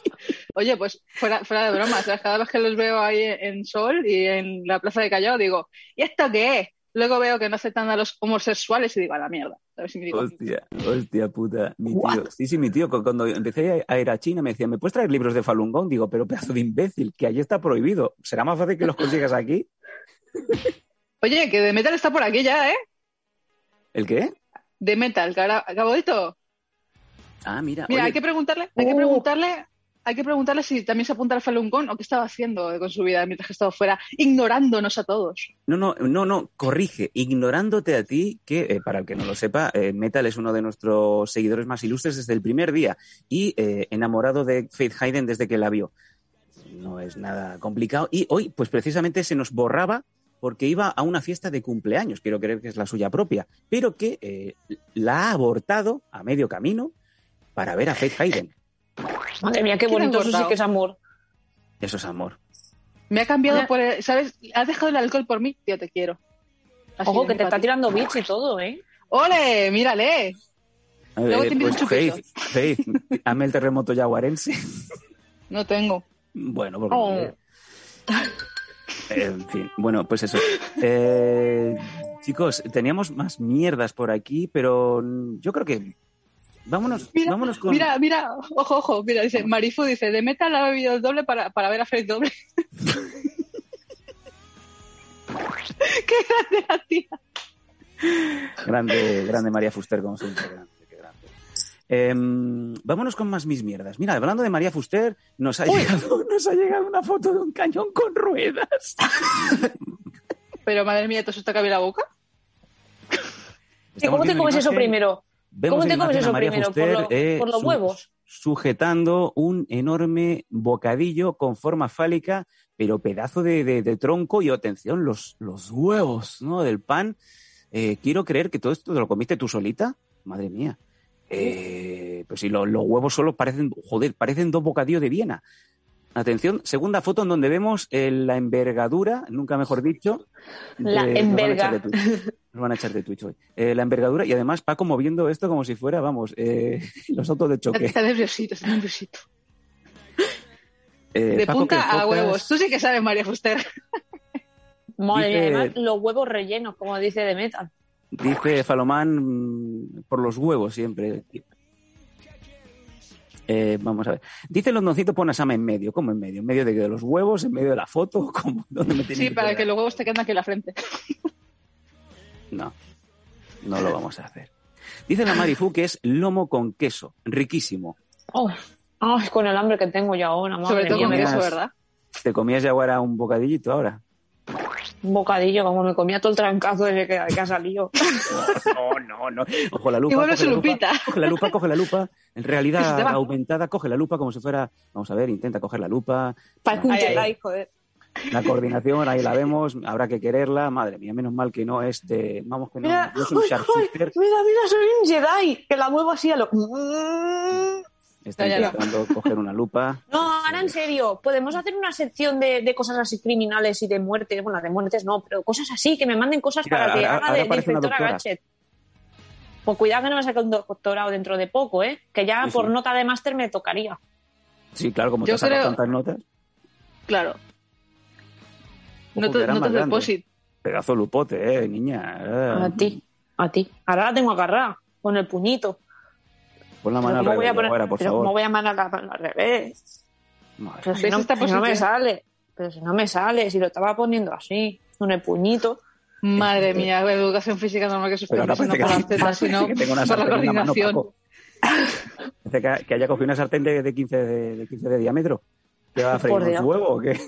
Oye, pues fuera, fuera de broma, ¿sabes? cada vez que los veo ahí en Sol y en la Plaza de Callao, digo, ¿y esto qué es? Luego veo que no aceptan a los homosexuales y digo, a la mierda. A ver si me digo, Hostia, hostia puta. Mi What? tío. Sí, sí, mi tío. cu- Cuando empecé a ir a China me decía, ¿me puedes traer libros de Falun Gong? Digo, pero pedazo de imbécil, que allí está prohibido. ¿Será más fácil que los consigas aquí? Oye, que de metal está por aquí ya, ¿eh? ¿El qué? De metal, esto. Ah, mira. Mira, oye, hay que preguntarle, hay que Uh. preguntarle, hay que preguntarle si también se apunta al Falun Gong o qué estaba haciendo con su vida mientras que estaba fuera, ignorándonos a todos. No, no, no, no, corrige, ignorándote a ti, que eh, para el que no lo sepa, eh, Metal es uno de nuestros seguidores más ilustres desde el primer día y eh, enamorado de Faith Hayden desde que la vio. No es nada complicado. Y hoy, pues precisamente se nos borraba porque iba a una fiesta de cumpleaños, quiero creer que es la suya propia, pero que eh, la ha abortado a medio camino para ver a Faith Hayden. Madre mía, qué ¿Quién ha bonito, eso sí que es amor. Eso es amor. Me ha cambiado por, el- ¿sabes? Has dejado el alcohol por mí, tío, te quiero. Así Ojo, que te está tirando bits y todo, ¿eh? ¡Ole! ¡Mírale! A Luego ver, te invito pues un. Faith, Faith, hazme el terremoto yaguarense. No tengo. Bueno, porque... Oh. En fin, bueno, pues eso. Eh, chicos, teníamos más mierdas por aquí, pero yo creo que... Vámonos, Mira, vámonos con... Mira, mira, ojo, ojo, mira, dice, Marifu dice, de metal ha bebido el doble para, para ver a Fred doble. ¡Qué grande la tía! Grande, grande María Fuster, como siempre. Em, vámonos con más mis mierdas. Mira, hablando de María Fuster, nos ha, llegado, nos ha llegado una foto de un cañón con ruedas. Pero madre mía, ¿todo eso te cabe la boca? ¿Y cómo te comes eso primero? ¿Cómo te comes eso primero? ¿Por, Fuster, lo- eh, por los su- huevos? sujetando un enorme bocadillo con forma fálica, pero pedazo de, de- de tronco y atención, los, los huevos ¿no? del pan. Eh, quiero creer que todo esto te lo comiste tú solita. Madre mía. Eh, pues si lo- los huevos solo parecen, joder, parecen dos bocadillos de Viena. Atención, segunda foto en donde vemos eh, la envergadura, nunca mejor dicho. La de- nos van a echar enverga. de Twitch. Nos van a echar de Twitch hoy. Eh, la envergadura y además Paco moviendo esto como si fuera, vamos, eh, los autos de choque. Está nerviosito, está nerviosito. Eh, De Paco, punta ¿qué a huevos. Tú sí que sabes, María Fuster. Madre mía, dice- además, los huevos rellenos, como dice de metal. Dice Falomán mm, por los huevos siempre. Eh, vamos a ver. Dice Londoncito pon a Sama en medio. ¿Cómo en medio? ¿En medio de, de los huevos? ¿En medio de la foto? ¿Cómo? ¿Dónde me Sí, para poner? que los huevos te queden aquí en la frente. No, no lo vamos a hacer. Dice la Marifu que es lomo con queso. Riquísimo. Oh, ay, con el hambre que tengo yo ahora, madre Sobre todo con me- comías- eso, ¿verdad? ¿Te comías ya ahora un bocadillito ahora? Un bocadillo, como me comía todo el trancazo desde que, que ha salido. No, no, no. Ojo la lupa. Igual coge es su la lupa, lupita. Coge la lupa, coge la lupa. En realidad aumentada, coge la lupa como si fuera. Vamos a ver, intenta coger la lupa. Parece un Ay, ay, Jedi, joder. La coordinación, ahí la vemos, habrá que quererla. Madre mía, menos mal que no este. Vamos que no. Mira, Yo soy un mira, mira, soy un Jedi, que la muevo así a lo... Está Ya, ya. intentando coger una lupa. No, ahora en serio, podemos hacer una sección de, de cosas así criminales y de muertes, bueno, de muertes no, pero cosas así, que me manden cosas Mira, para que ahora- haga ahora de, de inspectora. Gadget. Pues cuidado que no me saque un doctorado dentro de poco, ¿eh? Que ya Sí, por sí. nota de máster me tocaría. Sí, claro, como Yo te creo- tantas notas. Claro. No te, no te. Pedazo lupote, eh, niña. Eh, A ti, a ti. Ahora la tengo agarrada, con el puñito. Pon la mano al ¿cómo voy a revés, poner, ahora, por pero favor. ¿cómo voy a mandar la mano al revés? Madre Pero si ¿Ves no, si no me sale, pero si no me sale, si lo estaba poniendo así, con el puñito. Madre mía, educación física normal que sus Pero ahora no parece para las que, tetas, sino que tengo una para la la mano, coordinación. Paco. Parece que, que haya cogido una sartén de, de 15 de, de 15 de diámetro. ¿Qué va a freír Por un huevo o qué?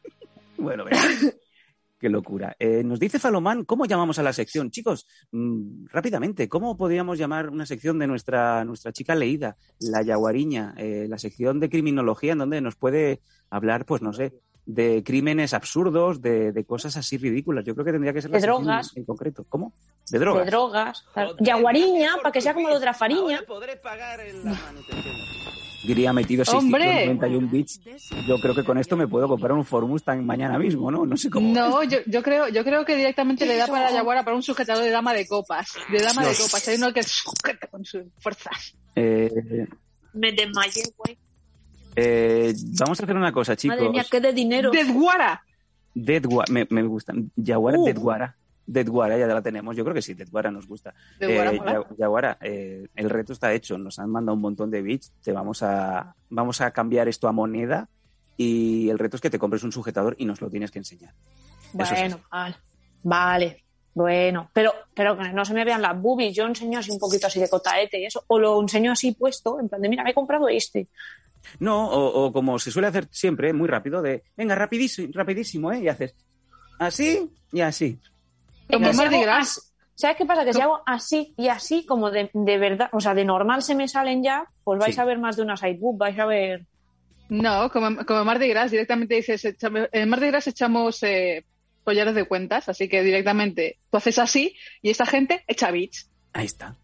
bueno, venga. Qué locura. Eh, nos dice Falomán, ¿cómo llamamos a la sección? Chicos, mm, rápidamente, ¿cómo podríamos llamar una sección de nuestra, nuestra chica leída, la yaguariña, eh, la sección de criminología en donde nos puede hablar, pues no sé, de crímenes absurdos, de, de cosas así ridículas? Yo creo que tendría que ser la De sección drogas. en concreto. ¿Cómo? De drogas. De drogas. Yaguariña, para que sea como lo de la fariña. Gri ha metido ¡Hombre! 691 bits. Yo creo que con esto me puedo comprar un Ford Mustang mañana mismo, ¿no? No sé cómo. No, yo, yo creo, yo creo que directamente le da para la Yaguara para un sujetador de dama de copas. De dama de copas. Hay uno que sujeta con sus fuerzas. Eh, Me desmayé, güey. eh, vamos a hacer una cosa, chicos. Madre mía, qué de dinero. ¡Desguara! Deadguara, me, me gusta. Yaguara, Uh. Deadguara. Deadguara, ya la tenemos. Yo creo que sí, Deadguara nos gusta. Deadguara Eh. Ya- Yaguara, eh, el reto está hecho. Nos han mandado un montón de bits. Te vamos a, vamos a cambiar esto a moneda. Y el reto es que te compres un sujetador y nos lo tienes que enseñar. Bueno, vale. Vale. Bueno, pero, pero que no se me vean las boobies. Yo enseño así un poquito así de cotaete y eso. O lo enseño así puesto, en plan de, mira, me he comprado este. No, o, o como se suele hacer siempre, muy rápido, de venga, rapidísimo, rapidísimo, ¿eh? Y haces así y así. Como Mardi hago Gras. as- ¿Sabes qué pasa? Que si hago así y así, como de, de verdad, o sea, de normal se me salen ya, pues vais Sí. a ver más de una side boob, vais a ver. No, como, como en Mardi Gras, directamente dices, echame- en Mardi Gras echamos eh, collares de cuentas, así que directamente tú haces así y esta gente echa bits. Ahí está.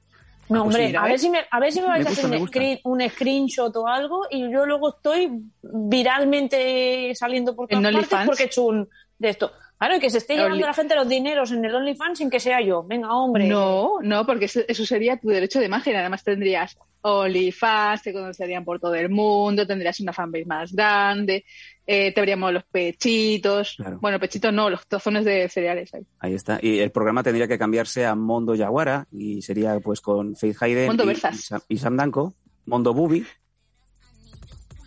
No, Ah, pues hombre, sí. a ver si me, a ver si me vais Me a gusta, hacer un, gusta. screen- un screenshot o algo y yo luego estoy viralmente saliendo por ¿En todas partes porque he hecho un de esto. Claro, y que se esté Only- llevando la gente los dineros en el OnlyFans sin que sea yo. Venga, hombre. No, no, porque eso, eso sería tu derecho de imagen. Además tendrías OnlyFans, te conocerían por todo el mundo, tendrías una fanbase más grande, eh, te veríamos los pechitos. Claro. Bueno, pechitos no, los trozones de cereales ahí. Ahí está. Y el programa tendría que cambiarse a Mondo Yaguara y sería pues con Faith Hayden Mondo y, y Sam, y Sam Danko. Mondo Bubi.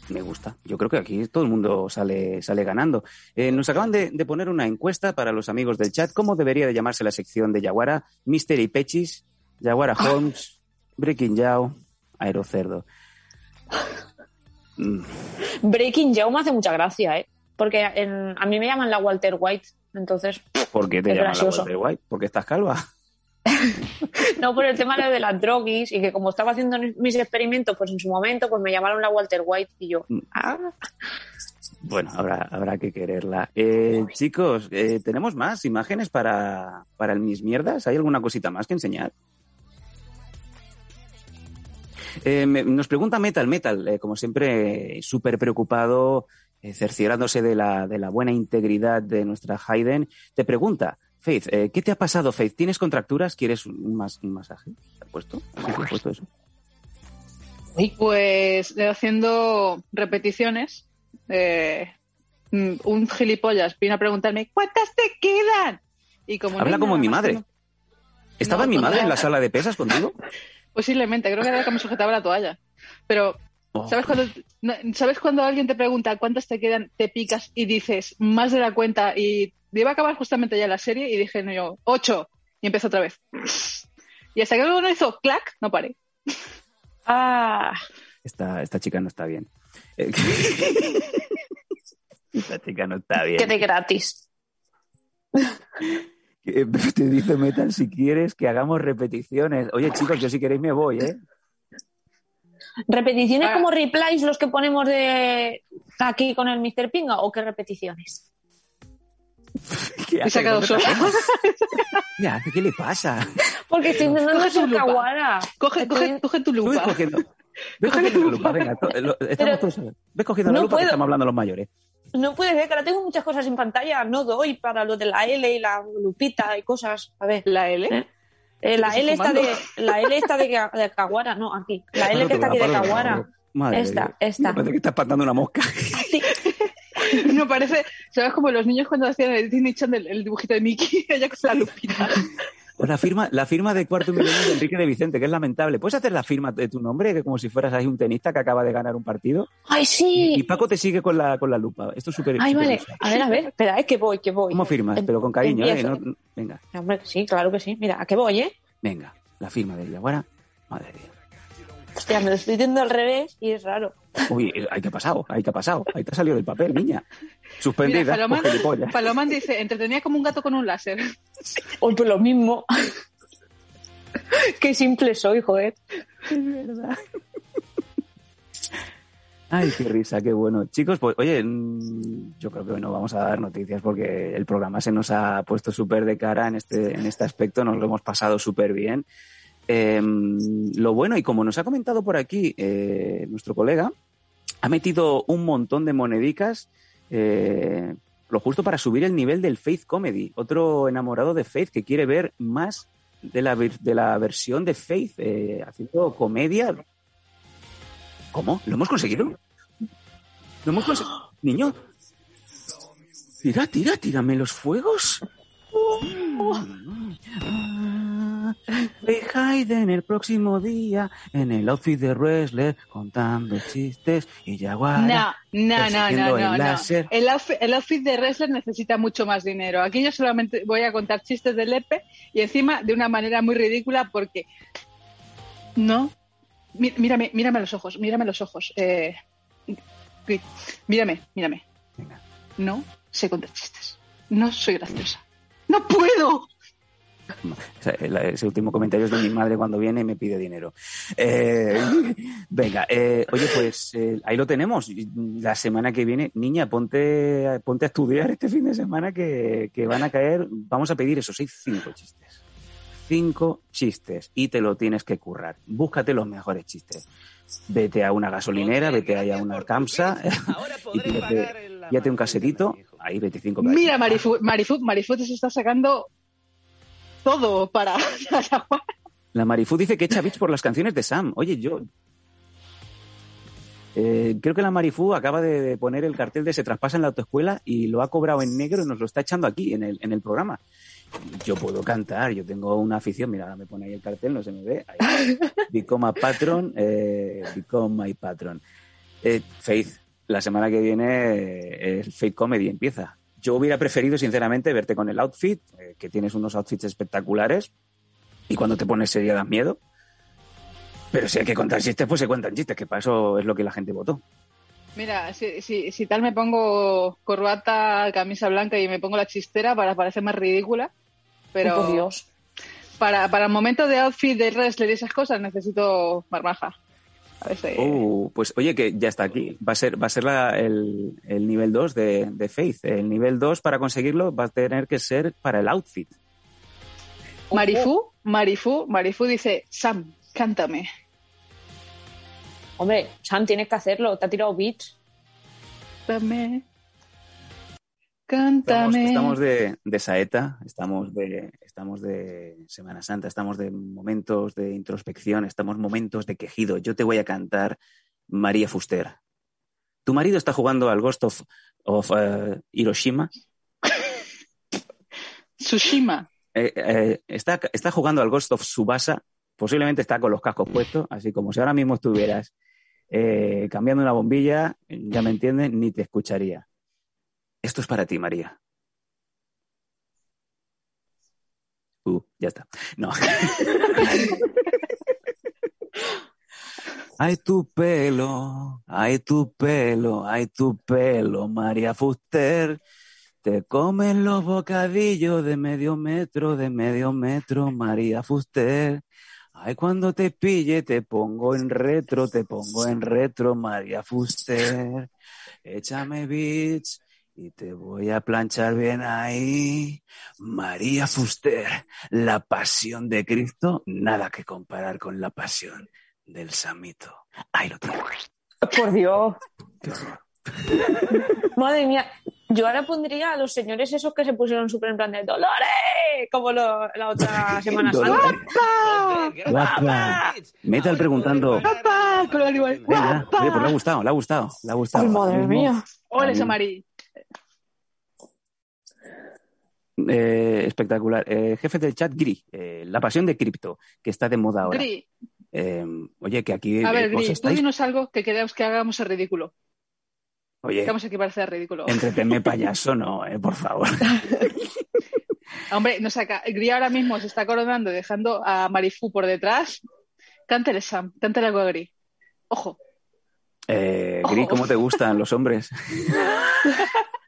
Me gusta. Yo creo que aquí todo el mundo sale, sale ganando. Eh, nos acaban de, de poner una encuesta para los amigos del chat. ¿Cómo debería de llamarse la sección de Yaguara? Mystery Pechis, Yaguara Holmes, Breaking Yao, Aerocerdo. Mm, Breaking Joe me hace mucha gracia, ¿eh? Porque en- a mí me llaman la Walter White, entonces. ¿Por qué te llaman la. Walter White? ¿Porque estás calva? No por el tema de las droguis y que como estaba haciendo mis experimentos, pues en su momento, pues me llamaron la Walter White y yo. Mm. Ah, Bueno, habrá, habrá que quererla. Eh, chicos, eh, ¿tenemos más imágenes para, para el Mis Mierdas? ¿Hay alguna cosita más que enseñar? Eh, me- nos pregunta Metal Metal, como siempre, súper preocupado, cerciorándose de la, de la buena integridad de nuestra Hayden. Te pregunta, Faith, eh, ¿qué te ha pasado, Faith? ¿Tienes contracturas? ¿Quieres un, mas- un masaje? ¿Te has puesto? ¿Sí te has puesto eso? Pues haciendo repeticiones, eh, mm, un gilipollas vino a preguntarme, ¿cuántas te quedan? Y como Habla como mi madre. no- ¿Estaba No, mi madre en la sala de pesas contigo? Posiblemente, creo que era la que me sujetaba la toalla. Pero, Oh. ¿sabes cuando, no, ¿sabes cuando alguien te pregunta cuántas te quedan, te picas y dices más de la cuenta? Y iba a acabar justamente ya la serie y dije yo, ocho. Y empezó otra vez. Y hasta que luego no hizo clac, no paré. ah, Esta, esta chica no está bien. Esta chica no está bien. que de gratis. Eh, Te dice Metal si quieres que hagamos repeticiones. Oye, chicos, yo si queréis me voy, ¿eh? ¿Repeticiones Ah. como replies los que ponemos de aquí con el Mr. Pinga o qué repeticiones? ¿Qué. ¿Qué hace? ¿Qué le pasa? Porque estoy intentando lupa. caguara. Coge, Estoy- coge, coge tu lupa. cogiendo, ves cogiendo la lupa, venga. to- lo- estamos Pero- todos. Ves cogiendo la No lupa que puedo. estamos hablando los mayores. No puede ser, que ahora tengo muchas cosas en pantalla. No doy para lo de la L y la lupita y cosas. A ver. La L. ¿Eh? Eh, la ¿Estás L está de, la L está de, de Caguara, no, aquí. La L Bueno, que está aquí de Caguara. Madre Esta, esta. Parece que está espantando una mosca. Sí. No parece, ¿sabes? Como los niños cuando hacían el Disney Channel, el dibujito de Mickey, ella con la lupita. O la firma, la firma de cuarto milenio de Enrique de Vicente, que es lamentable. ¿Puedes hacer la firma de tu nombre, que como si fueras ahí un tenista que acaba de ganar un partido? ¡Ay, Y sí! Paco te sigue con la, con la lupa. Esto es súper Ay, vale. A ver, a ver. Espera, es que voy, que voy. ¿Cómo firmas? Em- Pero con cariño, ¿eh? No- venga, Hombre, sí, claro que sí. Mira, ¿a qué voy, eh? venga. La firma de Yaguara. Madre mía. Hostia, me lo estoy diciendo al revés y es raro. Uy, ahí te ha pasado, ahí te ha pasado. Ahí te ha salido del papel, niña. Suspendida, Mira, Palomán, por gilipollas. Palomán dice, entretenía como un gato con un láser. Hoy pues lo mismo. Qué simple soy, joder. Ay, qué risa, qué bueno. Chicos, pues oye, mm, yo creo que no vamos a dar noticias porque el programa se nos ha puesto súper de cara en este, en este aspecto, nos lo hemos pasado súper bien. Eh, lo bueno, y como nos ha comentado por aquí eh, nuestro colega, ha metido un montón de monedicas, eh, lo justo para subir el nivel del Faith Comedy. Otro enamorado de Faith que quiere ver más de la, de la versión de Faith eh, haciendo comedia. ¿Cómo? ¿Lo hemos conseguido? ¿Lo hemos conseguido? Niño, tira, tira, tírame los fuegos. Faith Hayden el próximo día en el outfit de wrestler contando chistes y Jaguar. No, no, no, persiguiendo no, el no, no. láser. El outfit, el outfit de wrestler necesita mucho más dinero. Aquí yo solamente voy a contar chistes de Lepe y encima de una manera muy ridícula porque no. Mí- Mírame, mírame los ojos, mírame los ojos. Eh, mírame, mírame. Venga. No sé contar chistes. No soy graciosa. ¡No puedo! Ese último comentario es de mi madre cuando viene y me pide dinero. Eh, venga, eh, oye, pues eh, ahí lo tenemos. La semana que viene, niña, ponte, ponte a estudiar este fin de semana que, que van a caer. Vamos a pedir eso, sí, cinco chistes. Cinco chistes y te lo tienes que currar. Búscate los mejores chistes. Vete a una gasolinera, vete ahí a una Camsa y pídete, un casetito. Ahí 25 Mira, Marifu, Marifu, Marifu te se está sacando todo para. La Marifu dice que echa bits por las canciones de Sam. Oye, yo. Eh, creo que la Marifu acaba de, poner el cartel de se traspasa en la autoescuela y lo ha cobrado en negro y nos lo está echando aquí en el, en el programa. Yo puedo cantar, yo tengo una afición. Mira, ahora me pone ahí el cartel, no se me ve. Ahí. Become a patron, eh, become my patron. Eh, Faith, la semana que viene eh, el Faith Comedy empieza. Yo hubiera preferido, sinceramente, verte con el outfit, eh, que tienes unos outfits espectaculares, y cuando te pones seria das miedo. Pero si hay que contar chistes, pues se cuentan chistes, que para eso es lo que la gente votó. Mira, si, si, si tal me pongo corbata, camisa blanca y me pongo la chistera para parecer más ridícula. Pero Oh, por Dios. Para, para el momento de outfit de wrestler y esas cosas necesito marmaja. A ver si- Uh, pues oye, que ya está aquí. Va a ser, va a ser la- el, el nivel 2 de, de Faith. El nivel 2, para conseguirlo, va a tener que ser para el outfit. Marifu, Marifu, Marifu dice, Sam, cántame. Hombre, Sam, tienes que hacerlo. Te ha tirado beats. Cántame. Estamos, de, de saeta, estamos de, estamos de Semana Santa, estamos de momentos de introspección, estamos momentos de quejido. Yo te voy a cantar María Fuster. Tu marido está jugando al Ghost of, of, eh, Hiroshima. Tsushima. Eh, eh, está, está jugando al Ghost of Subasa. Posiblemente está con los cascos puestos, así como si ahora mismo estuvieras eh, cambiando una bombilla, ya me entiendes, ni te escucharía. Esto es para ti, María. Uh, ya está. No. Ay, tu pelo, ay, tu pelo, ay, tu pelo, María Fuster. Te comen los bocadillos de medio metro, de medio metro, María Fuster. Ay, cuando te pille, te pongo en retro, te pongo en retro, María Fuster. Échame beats y te voy a planchar bien ahí. María Fuster, la pasión de Cristo, nada que comparar con la pasión del Samito. Ahí lo tienes. Por Dios. Qué horror. Madre mía. Yo ahora pondría a los señores esos que se pusieron súper en plan de Dolores, como lo- la otra Semana. Santa. Guapa. Metal preguntando. ¡Guapa! Con el animal. Venga, ¡Guapa! oye, pues le ha gustado, le ha gustado, le ha gustado. Ay, madre mía. Ole, También. Eh, espectacular. Eh, jefe del chat, Gri, eh, la pasión de cripto, que está de moda ahora. Gri, Eh, oye, que aquí a ver, Gri, tú estáis... dinos algo que queremos que hagamos el ridículo. Oye, Que vamos aquí para hacer ridículo. entretenme payaso, no, por favor. Hombre, nos saca. Gri ahora mismo se está coronando y dejando a Marifu por detrás. Cántale, Sam. Cántale algo a Gri. Ojo. Gri, ¿cómo te gustan los hombres?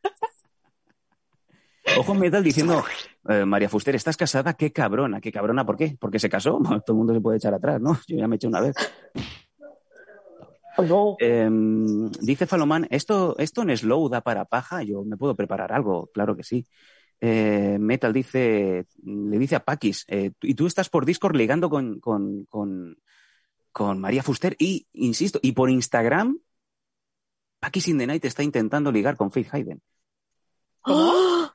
Ojo Metal diciendo, eh, María Fuster, ¿estás casada? Qué cabrona, qué cabrona, ¿por qué? Porque se casó, todo el mundo se puede echar atrás, ¿no? Yo ya me eché una vez. Oh, no. Eh, dice Falomán, ¿esto, ¿esto en slow da para paja? Yo me puedo preparar algo, claro que sí. Eh, Metal dice, le dice a Paquis, eh, y tú estás por Discord ligando con, con, con, con María Fuster y, insisto, y por Instagram Aquí Sin the Night está intentando ligar con Faith Hayden. ¡Oh!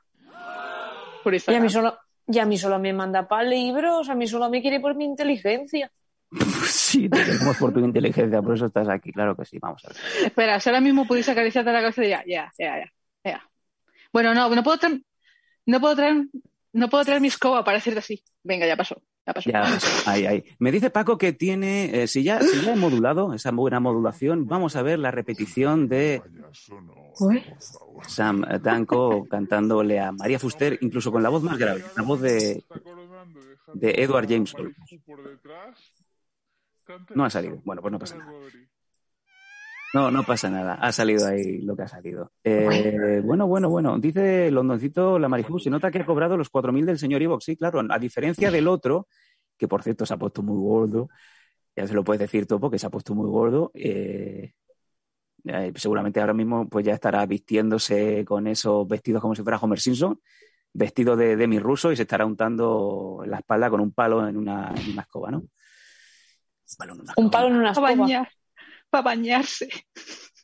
Por Y a mí solo, y a mí solo me manda para libros, a mí solo me quiere por mi inteligencia. Sí, te queremos por tu inteligencia, por eso estás aquí. Claro que sí, vamos a ver. Espera, si ahora mismo pudierais acariciarte la cabeza de ya, ya, ya, ya, ya. Bueno, no, no puedo traer, no puedo traer, no puedo traer mi escoba para decirte así. Venga, ya pasó, ya pasó. Ya, ahí, ahí. Me dice Paco que tiene, eh, si, ya, si ya he modulado, esa buena modulación, vamos a ver la repetición de Sam Danko cantándole a María Fuster, incluso con la voz más grave, la voz de, de Edward James. No ha salido. Bueno, pues no pasa nada. No, no pasa nada. Ha salido ahí lo que ha salido. Eh, bueno, bueno, bueno. Dice Londoncito la Marifu, se nota que ha cobrado los 4.000 del señor Ivox. Sí, claro. A diferencia del otro, que por cierto se ha puesto muy gordo, ya se lo puedes decir Topo, que se ha puesto muy gordo. eh, eh, seguramente ahora mismo pues ya estará vistiéndose con esos vestidos como si fuera Homer Simpson, vestido de Demi Russo y se estará untando la espalda con un palo en una, en una escoba, ¿no? Un palo en una Un escoba. palo en una escoba. Para bañarse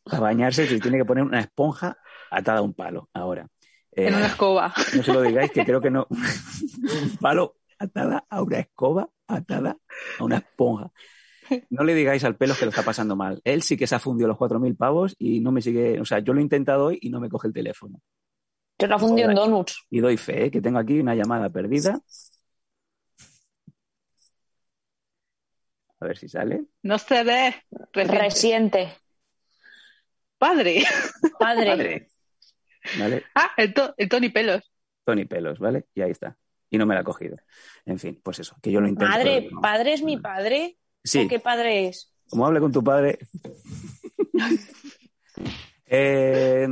Para bañarse se tiene que poner una esponja atada a un palo ahora. Eh, en una escoba. No se lo digáis, que creo que no. un palo atada a una escoba, atada a una esponja. No le digáis al pelo que lo está pasando mal. Él sí que se ha fundido los 4.000 pavos y no me sigue. O sea, yo lo he intentado hoy y no me coge el teléfono. Yo la fundí en donuts. Y doy fe, ¿eh? que tengo aquí una llamada perdida. A ver si sale. No se ve. Reciente. Padre. Padre. Padre. ¿Vale? Ah, el, to- el Tony Pelos. Tony Pelos, ¿vale? Y ahí está. Y no me la ha cogido. En fin, pues eso, que yo lo intento. Madre, no. padre es mi padre. Sí, ¿O qué padre es? como hable con tu padre. Eh,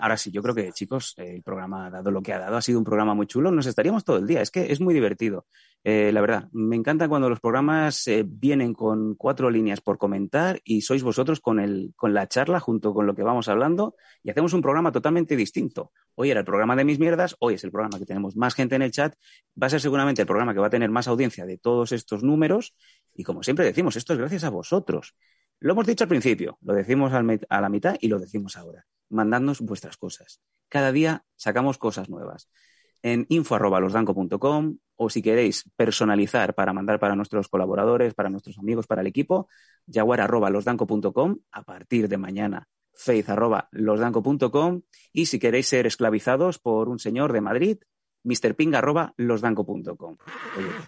ahora sí, yo creo que, chicos, el programa ha dado lo que ha dado. Ha sido un programa muy chulo. Nos estaríamos todo el día. Es que es muy divertido. Eh, la verdad, me encanta cuando los programas eh, vienen con cuatro líneas por comentar y sois vosotros con, el, con la charla junto con lo que vamos hablando y hacemos un programa totalmente distinto. Hoy era el programa de mis mierdas, hoy es el programa que tenemos más gente en el chat. Va a ser seguramente el programa que va a tener más audiencia de todos estos números y como siempre decimos, esto es gracias a vosotros. Lo hemos dicho al principio, lo decimos a la mitad y lo decimos ahora. Mandadnos vuestras cosas. Cada día sacamos cosas nuevas. En info.losdanco.com o si queréis personalizar para mandar para nuestros colaboradores, para nuestros amigos, para el equipo, jaguar.losdanco.com a partir de mañana faith.losdanco.com y si queréis ser esclavizados por un señor de Madrid, mrping.losdanco.com.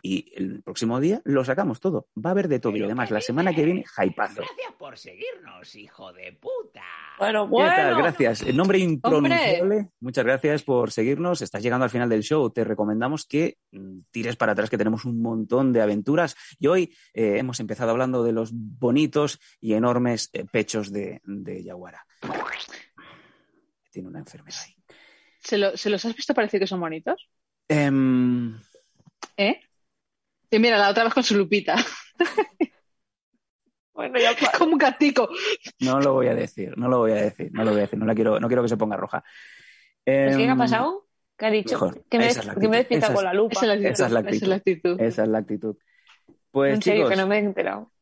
Y el próximo día lo sacamos todo. Va a haber de todo. Y además, la semana que viene, hypazo. Gracias por seguirnos, hijo de puta. Bueno, ¿Qué tal? bueno. Gracias. El nombre impronunciable. Muchas gracias por seguirnos. Estás llegando al final del show. Te recomendamos que mm, tires para atrás, que tenemos un montón de aventuras. Y hoy eh, hemos empezado hablando de los bonitos y enormes eh, pechos de, de Yaguara. Tiene una enfermedad ahí. ¿Se, lo- ¿Se los has visto parecer que son bonitos? Em, ¿Eh? Y mira, la otra vez con su lupita. Bueno, ya pa- Como un gatico. no lo voy a decir, no lo voy a decir, no lo voy a decir. No, la quiero, no quiero que se ponga roja. ¿Es que ¿Qué ha Em, pasado? ¿Qué ha dicho? mejor. Que me, es que me despierta con es- la lupa. Esa es la actitud. Esa es la esa es la actitud. Esa es la actitud. Pues en serio, chicos, que no me he enterado.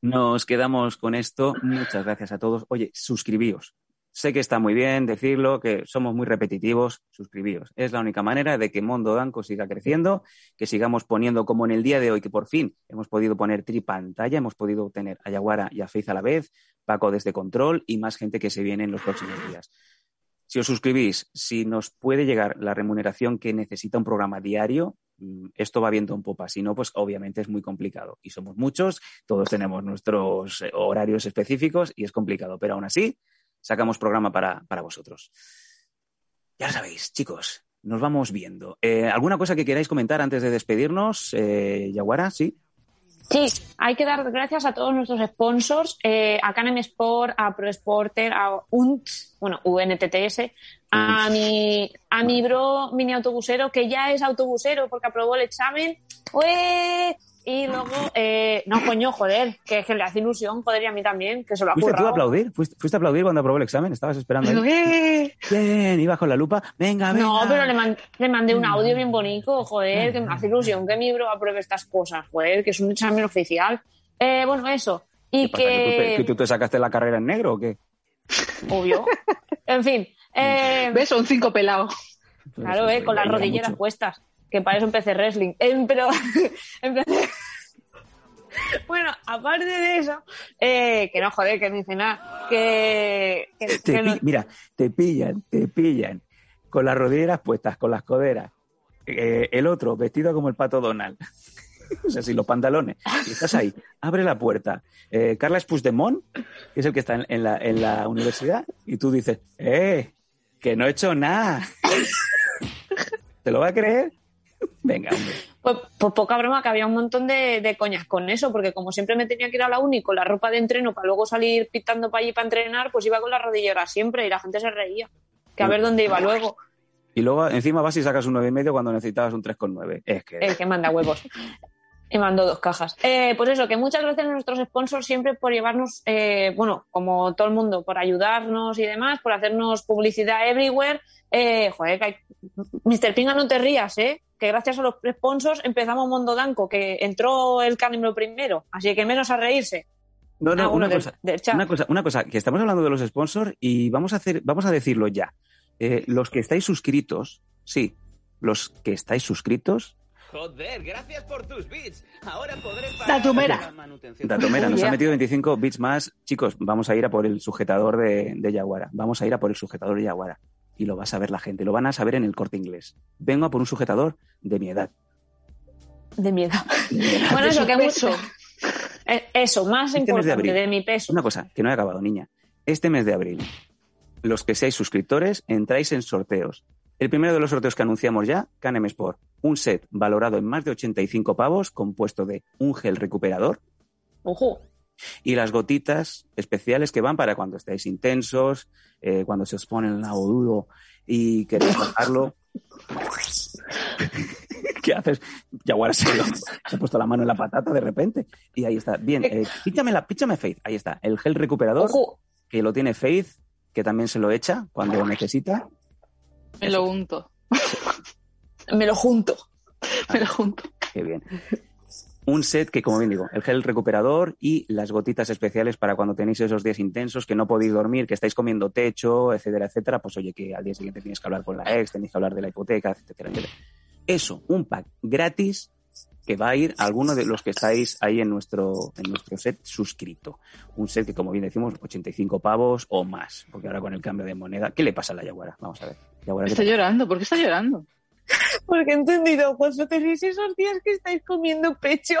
Nos quedamos con esto. Muchas gracias a todos. Oye, suscribíos. Sé que está muy bien decirlo, que somos muy repetitivos. Suscribíos. Es la única manera de que Mondo Danco siga creciendo, que sigamos poniendo como en el día de hoy, que por fin hemos podido poner tripantalla, hemos podido tener a y a a la vez, Paco desde Control y más gente que se viene en los próximos días. Si os suscribís, si nos puede llegar la remuneración que necesita un programa diario, mm, esto va viento en popa. Si no, pues obviamente es muy complicado. Y somos muchos, todos tenemos nuestros eh, horarios específicos y es complicado. Pero aún así, sacamos programa para, para vosotros. Ya lo sabéis, chicos, nos vamos viendo. Eh, ¿Alguna cosa que queráis comentar antes de despedirnos? Eh, Yaguara, sí. Sí, hay que dar gracias a todos nuestros sponsors, eh, a Canem Sport, a Pro Sporter, a UNT, bueno, UNTTS, a mi, a mi bro mini autobusero, que ya es autobusero porque aprobó el examen. ¡Ué! Y luego, eh, no, coño, joder, que que le hace ilusión, joder, y a mí también, que se lo ha ¿Fuiste tú a aplaudir? ¿Fuiste, fuiste a aplaudir cuando aprobó el examen? ¿Estabas esperando? Ahí? Bien, ibas con la lupa. Venga, venga. No, pero le, man- le mandé un audio bien bonito, joder, que me hace ilusión que mi bro apruebe estas cosas, joder, que es un examen oficial. Eh, bueno, eso. Y ¿Qué pasa, que tú, te, que... tú te sacaste la carrera en negro o qué? obvio. En fin. Eh, ¿Ves? Son cinco pelados. Claro, eh, con las rodilleras mucho. puestas, que parece un PC wrestling. Eh, pero, bueno, aparte de eso, eh, que no joder, que no dice nada, que, que- Te que no- pi- mira, te pillan, te pillan. Con las rodilleras puestas, con las coderas. Eh, el otro, vestido como el pato Donald. o sea, sin los pantalones. Y estás ahí, abre la puerta. Eh, Carla Puigdemont, que es el que está en, en la, en la universidad, y tú dices, ¡eh! Que no he hecho nada. ¿Te lo va a creer? Venga, hombre. Pues, pues poca broma, que había un montón de, de coñas con eso, porque como siempre me tenía que ir a la uni con la ropa de entreno para luego salir pitando para allí para entrenar, pues iba con las rodilleras siempre y la gente se reía. Que a ver dónde iba luego, Y luego encima vas y sacas un 9,5 cuando necesitabas un 3,9. Es que... el que manda huevos. Y mandó dos cajas. Eh, pues eso, que muchas gracias a nuestros sponsors siempre por llevarnos, eh, bueno, como todo el mundo, por ayudarnos y demás, por hacernos publicidad everywhere. Eh, joder, que hay... Mr. Pinga, no te rías, ¿eh? Que gracias a los sponsors empezamos Mondo Danco, que entró el Canimlo primero, así que menos a reírse. No, no, Ah, una, del- cosa, del una cosa, una cosa, que estamos hablando de los sponsors y vamos a hacer, vamos a decirlo ya. Eh, los que estáis suscritos, sí, los que estáis suscritos, Joder, gracias por tus bits. Ahora podré Datumera. la manutención. Datomera, nos ha metido 25 bits más. Chicos, vamos a ir a por el sujetador de, de Yaguara. Vamos a ir a por el sujetador de Yaguara. Y lo va a saber la gente, lo van a saber en el corte inglés. Vengo a por un sujetador de mi edad. De miedo. bueno, De eso, que peso. Eh, Eso, más Este de importante, abril. de mi peso. Una cosa, que no he acabado, niña. Este mes de abril, los que seáis suscriptores, entráis en sorteos. El primero de los sorteos que anunciamos ya, Canem Sport. Un set valorado en más de 85 pavos, compuesto de un gel recuperador Ojo. y las gotitas especiales que van para cuando estáis intensos, eh, cuando se os pone el nabo duro y queréis bajarlo. ¿Qué haces? Yaguara se, ha puesto la mano en la patata de repente. Y ahí está. Bien, eh, píchame, la, píchame Faith. Ahí está. El gel recuperador Ojo. que lo tiene Faith, que también se lo echa cuando lo necesita. Me lo unto. Me lo junto. Me lo junto. Qué bien. Un set que, como bien digo, el gel recuperador y las gotitas especiales para cuando tenéis esos días intensos, que no podéis dormir, que estáis comiendo techo, etcétera, etcétera, pues oye, que al día siguiente tienes que hablar con la ex, tenéis que hablar de la hipoteca, etcétera, etcétera. Eso, un pack gratis que va a ir a alguno de los que estáis ahí en nuestro, en nuestro set suscrito. Un set que, como bien decimos, 85 pavos o más, porque ahora con el cambio de moneda, ¿qué le pasa a la Yaguara? Vamos a ver. Yaguara, ¿qué Está llorando. ¿Por qué está llorando? Porque he entendido, cuando tenéis esos días que estáis comiendo pecho.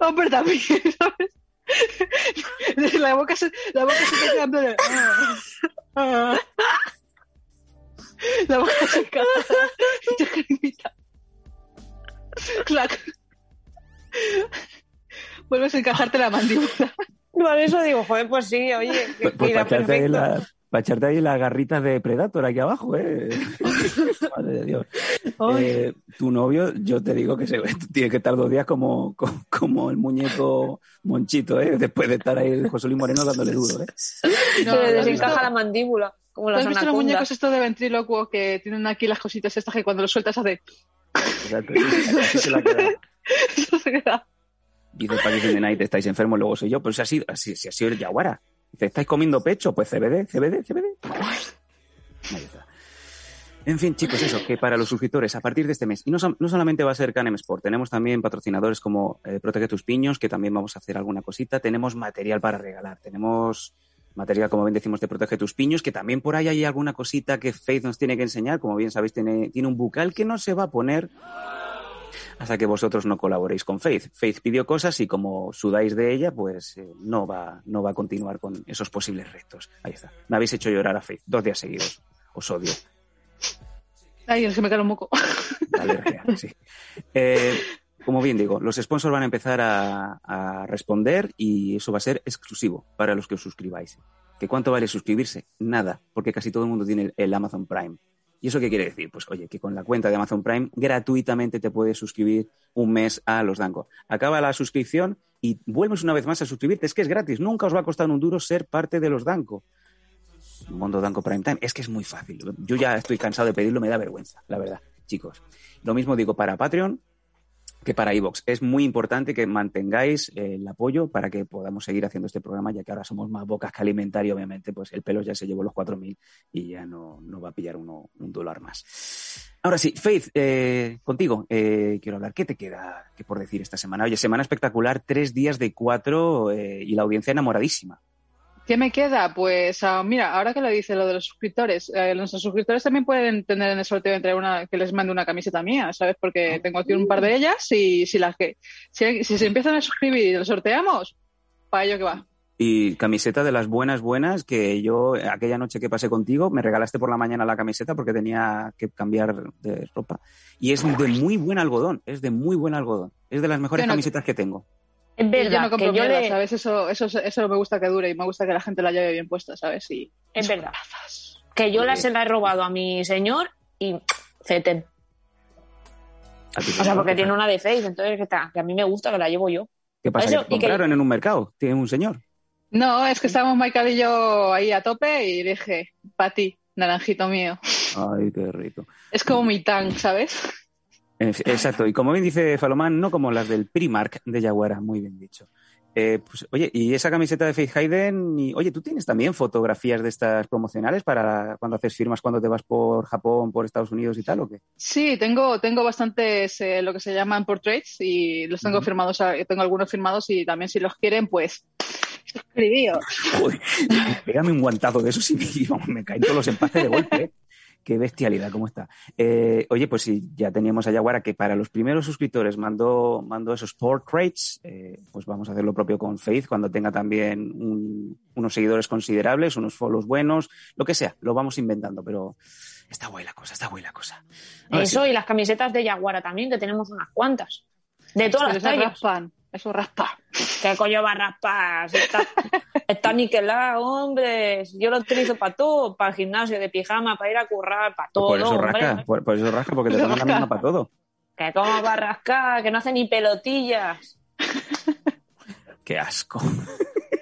Hombre, también, ¿sabes? La boca se, la boca se te queda de- Ah. La boca se carimita. Clac. Vuelves a encajarte la mandíbula. Por eso digo, joder, pues sí, oye, que Pues, pues irá para, echarte ahí perfecto. las, para echarte ahí las garritas de Predator aquí abajo, ¿eh? Madre de Dios. Eh, tu novio, yo te digo que se, tiene que estar dos días como, como, como el muñeco monchito, ¿eh? Después de estar ahí José Luis Moreno dándole duro, ¿eh? Se No, le ¿lo has desencaja visto? la mandíbula, como ¿No las has visto los muñecos estos de ventrílocuo que tienen aquí las cositas estas que cuando los sueltas hace... Exacto, así se la ha quedado. Eso se queda. Dice Patrick in the Night, estáis enfermos, luego soy yo. Pues así, así, si ha sido el Yaguara. Dice, ¿estáis comiendo pecho? Pues CBD, CBD, CBD. En fin, chicos, eso, que para los suscriptores, a partir de este mes, y no, no solamente va a ser Canem Sport, tenemos también patrocinadores como eh, Protege tus piños, que también vamos a hacer alguna cosita, tenemos material para regalar, tenemos material, como bien decimos, de Protege tus piños, que también por ahí hay alguna cosita que Faith nos tiene que enseñar, como bien sabéis, tiene, tiene un bucal que no se va a poner hasta que vosotros no colaboréis con Faith. Faith pidió cosas y como sudáis de ella, pues eh, no, va, no va a continuar con esos posibles retos. Ahí está. Me habéis hecho llorar a Faith dos días seguidos. Os odio. Ay, que me cae un moco. La alergia, sí. Eh, como bien digo, los sponsors van a empezar a, a responder y eso va a ser exclusivo para los que os suscribáis. ¿Que cuánto vale suscribirse? Nada, porque casi todo el mundo tiene el Amazon Prime. ¿Y eso qué quiere decir? Pues oye, que con la cuenta de Amazon Prime gratuitamente te puedes suscribir un mes a los Danco. Acaba la suscripción y vuelves una vez más a suscribirte. Es que es gratis, nunca os va a costar un duro ser parte de los Danco. Mundo Danco Prime Time. Es que es muy fácil. Yo ya estoy cansado de pedirlo, me da vergüenza, la verdad, chicos. Lo mismo digo para Patreon. Que para iVox. Es muy importante que mantengáis eh, el apoyo para que podamos seguir haciendo este programa, ya que ahora somos más bocas que alimentario, obviamente, pues el pelo ya se llevó los 4.000 y ya no, no va a pillar uno, un dólar más. Ahora sí, Faith, eh, contigo eh, quiero hablar. ¿Qué te queda que por decir esta semana? Oye, semana espectacular, tres días de cuatro y la audiencia enamoradísima. ¿Qué me queda? Pues ah, mira, ahora que lo dice lo de los suscriptores, eh, nuestros suscriptores también pueden tener en el sorteo entre una que les mande una camiseta mía, ¿sabes? Porque tengo aquí un par de ellas y si las que si, si se empiezan a suscribir y los sorteamos, para ello que va. Y camiseta de las buenas, buenas, que yo aquella noche que pasé contigo me regalaste por la mañana la camiseta porque tenía que cambiar de ropa. Y es de muy buen algodón, es de muy buen algodón. Es de las mejores no- camisetas que tengo. Es yo verdad, no compro que yo mierda, le... ¿sabes? Eso, eso, eso me gusta que dure y me gusta que la gente la lleve bien puesta, ¿sabes? Y Es verdad. Que yo la se la he robado a mi señor y te O sea, porque que- tiene una de Face, entonces que, está, que a mí me gusta, que la llevo yo. ¿Qué pasa? Eso, ¿Que te que- en un mercado? Tiene un señor. No, es que estábamos Michael y yo ahí a tope y dije, para ti, naranjito mío. Ay, qué rico. Es como mi tank, ¿sabes? Exacto, y como bien dice Falomán, no como las del Primark de Yaguara, muy bien dicho. Eh, pues, oye, y esa camiseta de Faith Hayden, y, oye, ¿tú tienes también fotografías de estas promocionales para cuando haces firmas, cuando te vas por Japón, por Estados Unidos y tal, o qué? Sí, tengo, tengo bastantes eh, lo que se llaman portraits y los tengo firmados, tengo algunos firmados y también si los quieren, pues suscribíos. Joder, pégame un guantazo de esos y me, vamos, me caen todos los empates de golpe. ¿eh? Qué bestialidad, ¿cómo está? Eh, oye, pues sí, ya teníamos a Yaguara que para los primeros suscriptores mandó, mandó esos portraits, eh, pues vamos a hacer lo propio con Faith cuando tenga también un- unos seguidores considerables, unos follows buenos, lo que sea, lo vamos inventando, pero está guay la cosa, está guay la cosa. Ahora Eso sí. y las camisetas de Yaguara también, que tenemos unas cuantas. De todas Pero las tallas. raspan, eso raspa. ¿Qué coño va a raspar? Si Está, está niquelado, hombre. Yo lo utilizo para todo, para el gimnasio, de pijama, para ir a currar, para todo, por eso hombre. rasca, por, por eso rasca, porque te pones la misma para todo. Que cómo va a rascar, que no hace ni pelotillas. Qué asco.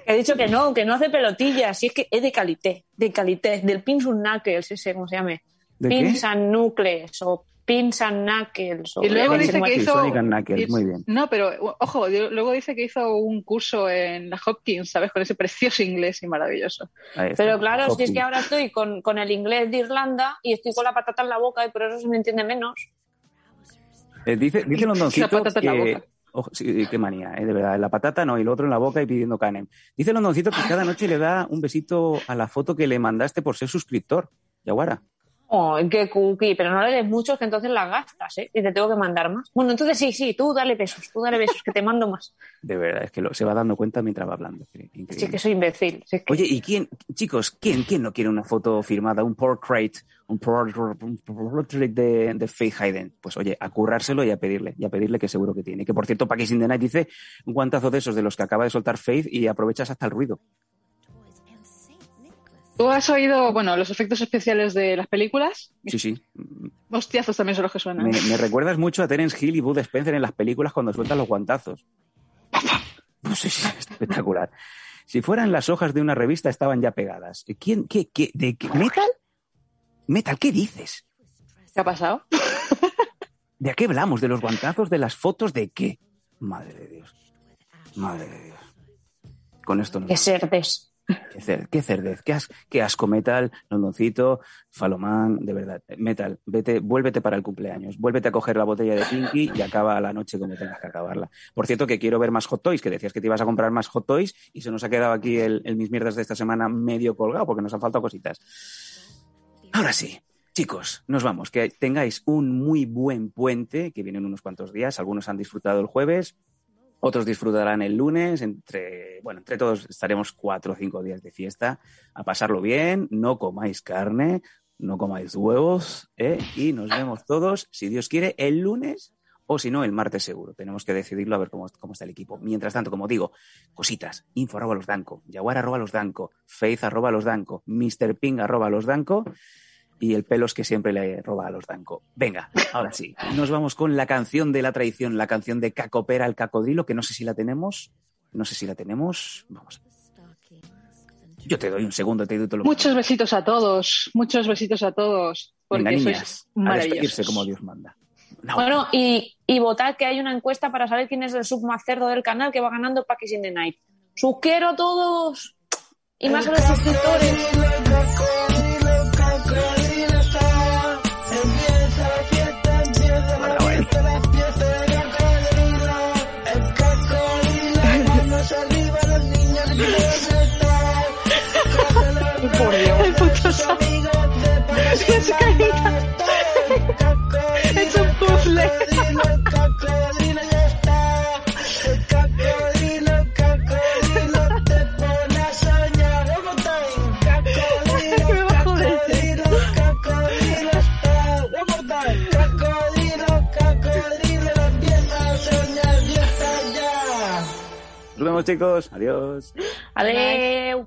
He dicho que no, que no hace pelotillas. Si es que es de calité, de calité, del pins and knuckles, ese, ¿cómo se llame? ¿De Pins qué? and nucleus, o pins and knuckles. Y luego dice que hizo. Sonic and Knuckles, muy bien. No, pero ojo, luego dice que hizo un curso en la Hopkins, ¿sabes? Con ese precioso inglés y maravilloso. Pero claro, si es que ahora estoy con, con el inglés de Irlanda y estoy con la patata en la boca y por eso se me entiende menos. Eh, dice, dice Londoncito que... sí, qué manía, eh, de verdad. La patata no, y lo otro en la boca y pidiendo canem. Dice Londoncito que cada noche le da un besito a la foto que le mandaste por ser suscriptor. Yaguara. Oh, qué cookie, pero no le des muchos que entonces las gastas, ¿eh? Y te tengo que mandar más. Bueno, entonces sí, sí, tú dale besos, tú dale besos, que te mando más. De verdad, es que lo, se va dando cuenta mientras va hablando. Increíble. Sí, que soy imbécil. sí, es que- Oye, ¿y quién, chicos, quién, quién no quiere una foto firmada, un portrait, un por- un portrait de, de Faith Hayden? Pues oye, a currárselo y a pedirle, y a pedirle que seguro que tiene. Que por cierto, Paquis in the Night dice un guantazo de esos de los que acaba de soltar Faith y aprovechas hasta el ruido. ¿Tú has oído, bueno, los efectos especiales de las películas? Sí, sí. Hostiazos también son los que suenan. Me, me recuerdas mucho a Terence Hill y Bud Spencer en las películas cuando sueltan los guantazos. Pues sí, sí, espectacular. Si fueran las hojas de una revista, estaban ya pegadas. ¿Quién, qué, qué, de qué- ¿Metal? ¿Metal? ¿Qué dices? ¿Qué ha pasado? ¿De qué hablamos? ¿De los guantazos? ¿De las fotos? ¿De qué? Madre de Dios. Madre de Dios. Con esto no. Que cerdes. Qué, cer- qué cerdez, qué, as- qué asco Metal, Londoncito, Falomán, de verdad. Metal, vete, vuélvete para el cumpleaños, vuélvete a coger la botella de Pinky y acaba la noche como tengas que acabarla. Por cierto, que quiero ver más Hot Toys, que decías que te ibas a comprar más Hot Toys y se nos ha quedado aquí el, el Mis Mierdas de esta semana medio colgado porque nos han faltado cositas. Ahora sí, chicos, nos vamos. Que tengáis un muy buen puente, que vienen unos cuantos días. Algunos han disfrutado el jueves, otros disfrutarán el lunes. Entre, bueno, entre todos estaremos cuatro o cinco días de fiesta a pasarlo bien. No comáis carne, no comáis huevos, ¿eh? y nos vemos todos, si Dios quiere, el lunes. O si no, el martes seguro. Tenemos que decidirlo a ver cómo, cómo está el equipo. Mientras tanto, como digo, cositas. Info arroba los danco. Jaguar arroba los danco. Faith arroba los danco. Mr. Ping arroba los danco y el pelos que siempre le roba a los Danco. Venga, ahora sí, nos vamos con la canción de la tradición, la canción de Cacopera el Cacodrilo, que no sé si la tenemos, no sé si la tenemos, vamos. Yo te doy un segundo, te doy todo lo Muchos besitos a todos, muchos besitos a todos, porque Venga, sois niñas, a despedirse maravillosos. como Dios manda. No, Bueno, y, y votad que hay una encuesta para saber quién es el sub más cerdo del canal que va ganando Package in the Night. ¡Sus quiero a todos! Y más a los suscriptores. Es carita. Es un puzzle. Nos vemos, chicos. Adiós. Adeu.